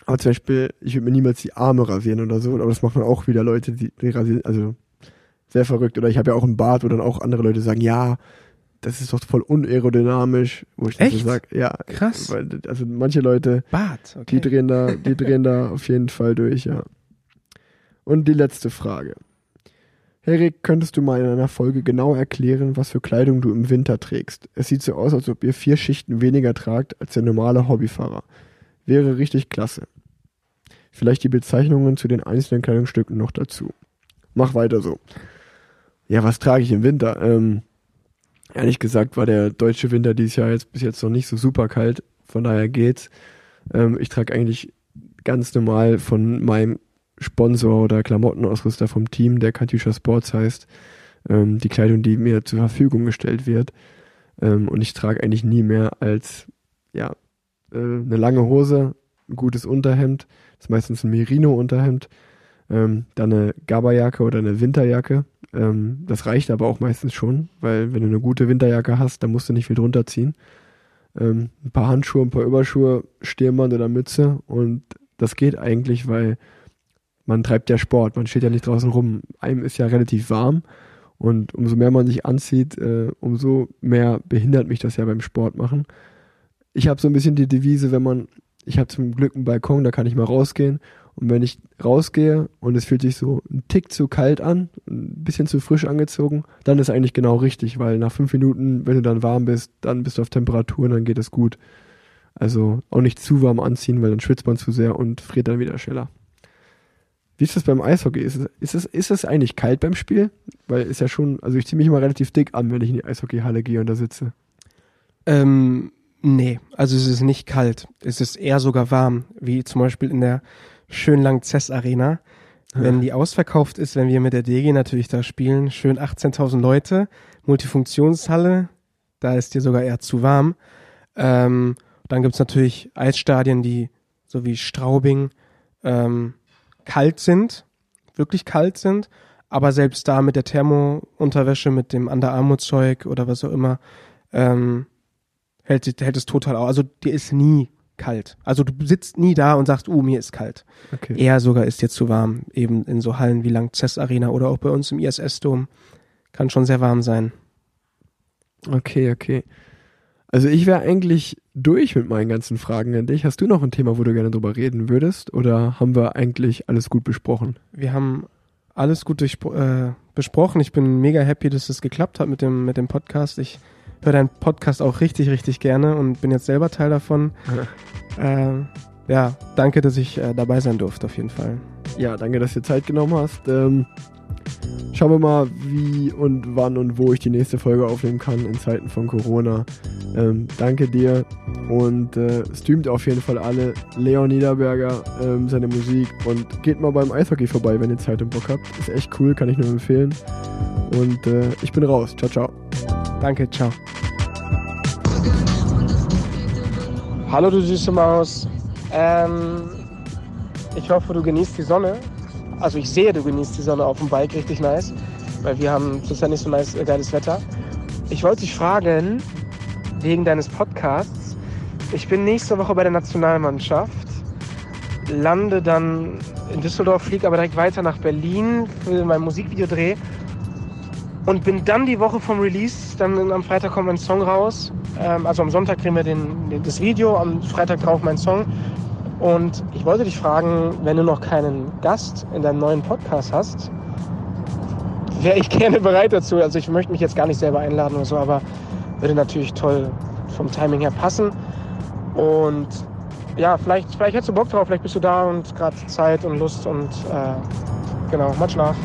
aber zum Beispiel, ich würde mir niemals die Arme rasieren oder so, aber das machen auch wieder Leute, die, die rasieren, also sehr verrückt. Oder ich habe ja auch einen Bart, wo dann auch andere Leute sagen, ja, das ist doch voll unaerodynamisch, wo ich dann so Echt? sag, ja, Krass. weil also manche Leute, Bart, die okay. drehen da, die drehen da auf jeden Fall durch, ja. Und die letzte Frage. Erik, könntest du mal in einer Folge genau erklären, was für Kleidung du im Winter trägst? Es sieht so aus, als ob ihr vier Schichten weniger tragt als der normale Hobbyfahrer. Wäre richtig klasse. Vielleicht die Bezeichnungen zu den einzelnen Kleidungsstücken noch dazu. Mach weiter so. Ja, was trage ich im Winter? Ähm, ehrlich gesagt war der deutsche Winter dieses Jahr jetzt bis jetzt noch nicht so super kalt. Von daher geht's. Ähm, ich trage eigentlich ganz normal von meinem Sponsor oder Klamottenausrüster vom Team, der Katusha Sports heißt, ähm, die Kleidung, die mir zur Verfügung gestellt wird. Ähm, und ich trage eigentlich nie mehr als ja äh, eine lange Hose, ein gutes Unterhemd, das ist meistens ein Merino-Unterhemd, ähm, dann eine Gabberjacke oder eine Winterjacke. Ähm, das reicht aber auch meistens schon, weil wenn du eine gute Winterjacke hast, dann musst du nicht viel drunter ziehen. ähm, ein paar Handschuhe, ein paar Überschuhe, Stirnband oder Mütze und das geht eigentlich, weil man treibt ja Sport, man steht ja nicht draußen rum. Einem ist ja relativ warm und umso mehr man sich anzieht, äh, umso mehr behindert mich das ja beim Sport machen. Ich habe so ein bisschen die Devise, wenn man, ich habe zum Glück einen Balkon, da kann ich mal rausgehen und wenn ich rausgehe und es fühlt sich so ein Tick zu kalt an, ein bisschen zu frisch angezogen, dann ist eigentlich genau richtig, weil nach fünf Minuten, wenn du dann warm bist, dann bist du auf Temperatur und dann geht es gut. Also auch nicht zu warm anziehen, weil dann schwitzt man zu sehr und friert dann wieder schneller. Wie ist das beim Eishockey? Ist es, ist, es, ist es eigentlich kalt beim Spiel? Weil ist ja schon, also ich ziehe mich immer relativ dick an, wenn ich in die Eishockeyhalle gehe und da sitze. Ähm, nee, also es ist nicht kalt. Es ist eher sogar warm, wie zum Beispiel in der schön lang CES Arena. Wenn die ausverkauft ist, wenn wir mit der DG natürlich da spielen, schön 18.000 Leute, Multifunktionshalle, da ist dir sogar eher zu warm. Ähm, dann gibt's natürlich Eisstadien, die so wie Straubing ähm, kalt sind, wirklich kalt sind, aber selbst da mit der Thermounterwäsche, mit dem Underarmo-Zeug oder was auch immer, ähm, hält, hält es total auf. Also dir ist nie kalt. Also du sitzt nie da und sagst, uh, mir ist kalt. Okay. Eher sogar ist dir zu warm. Eben in so Hallen wie Langzess Arena oder auch bei uns im ISS-Dom. Kann schon sehr warm sein. Okay, okay. Also ich wäre eigentlich durch mit meinen ganzen Fragen an dich. Hast du noch ein Thema, wo du gerne drüber reden würdest? Oder haben wir eigentlich alles gut besprochen? Wir haben alles gut durch, äh, besprochen. Ich bin mega happy, dass es geklappt hat mit dem, mit dem Podcast. Ich höre deinen Podcast auch richtig, richtig gerne und bin jetzt selber Teil davon. äh, ja, danke, dass ich äh, dabei sein durfte, auf jeden Fall. Ja, danke, dass du dir Zeit genommen hast. Ähm, schauen wir mal, wie und wann und wo ich die nächste Folge aufnehmen kann in Zeiten von Corona. Ähm, danke dir und äh, streamt auf jeden Fall alle Leon Niederberger ähm, seine Musik und geht mal beim Eishockey vorbei, wenn ihr Zeit und Bock habt. Ist echt cool, kann ich nur empfehlen. Und äh, ich bin raus. Ciao, ciao. Danke, ciao. Hallo, du süße Maus. Ähm, ich hoffe, du genießt die Sonne. Also ich sehe, du genießt die Sonne auf dem Bike richtig nice, weil wir haben zurzeit nicht so nice, äh, geiles Wetter. Ich wollte dich fragen, wegen deines Podcasts. Ich bin nächste Woche bei der Nationalmannschaft, lande dann in Düsseldorf, fliege aber direkt weiter nach Berlin für mein Musikvideodreh und bin dann die Woche vom Release, dann am Freitag kommt mein Song raus. Ähm, also am Sonntag kriegen wir den, das Video, am Freitag drauf mein Song. Und ich wollte dich fragen, wenn du noch keinen Gast in deinem neuen Podcast hast, wäre ich gerne bereit dazu. Also ich möchte mich jetzt gar nicht selber einladen oder so, aber würde natürlich toll vom Timing her passen. Und ja, vielleicht, vielleicht hättest du Bock drauf, vielleicht bist du da und gerade Zeit und Lust und äh, genau, love.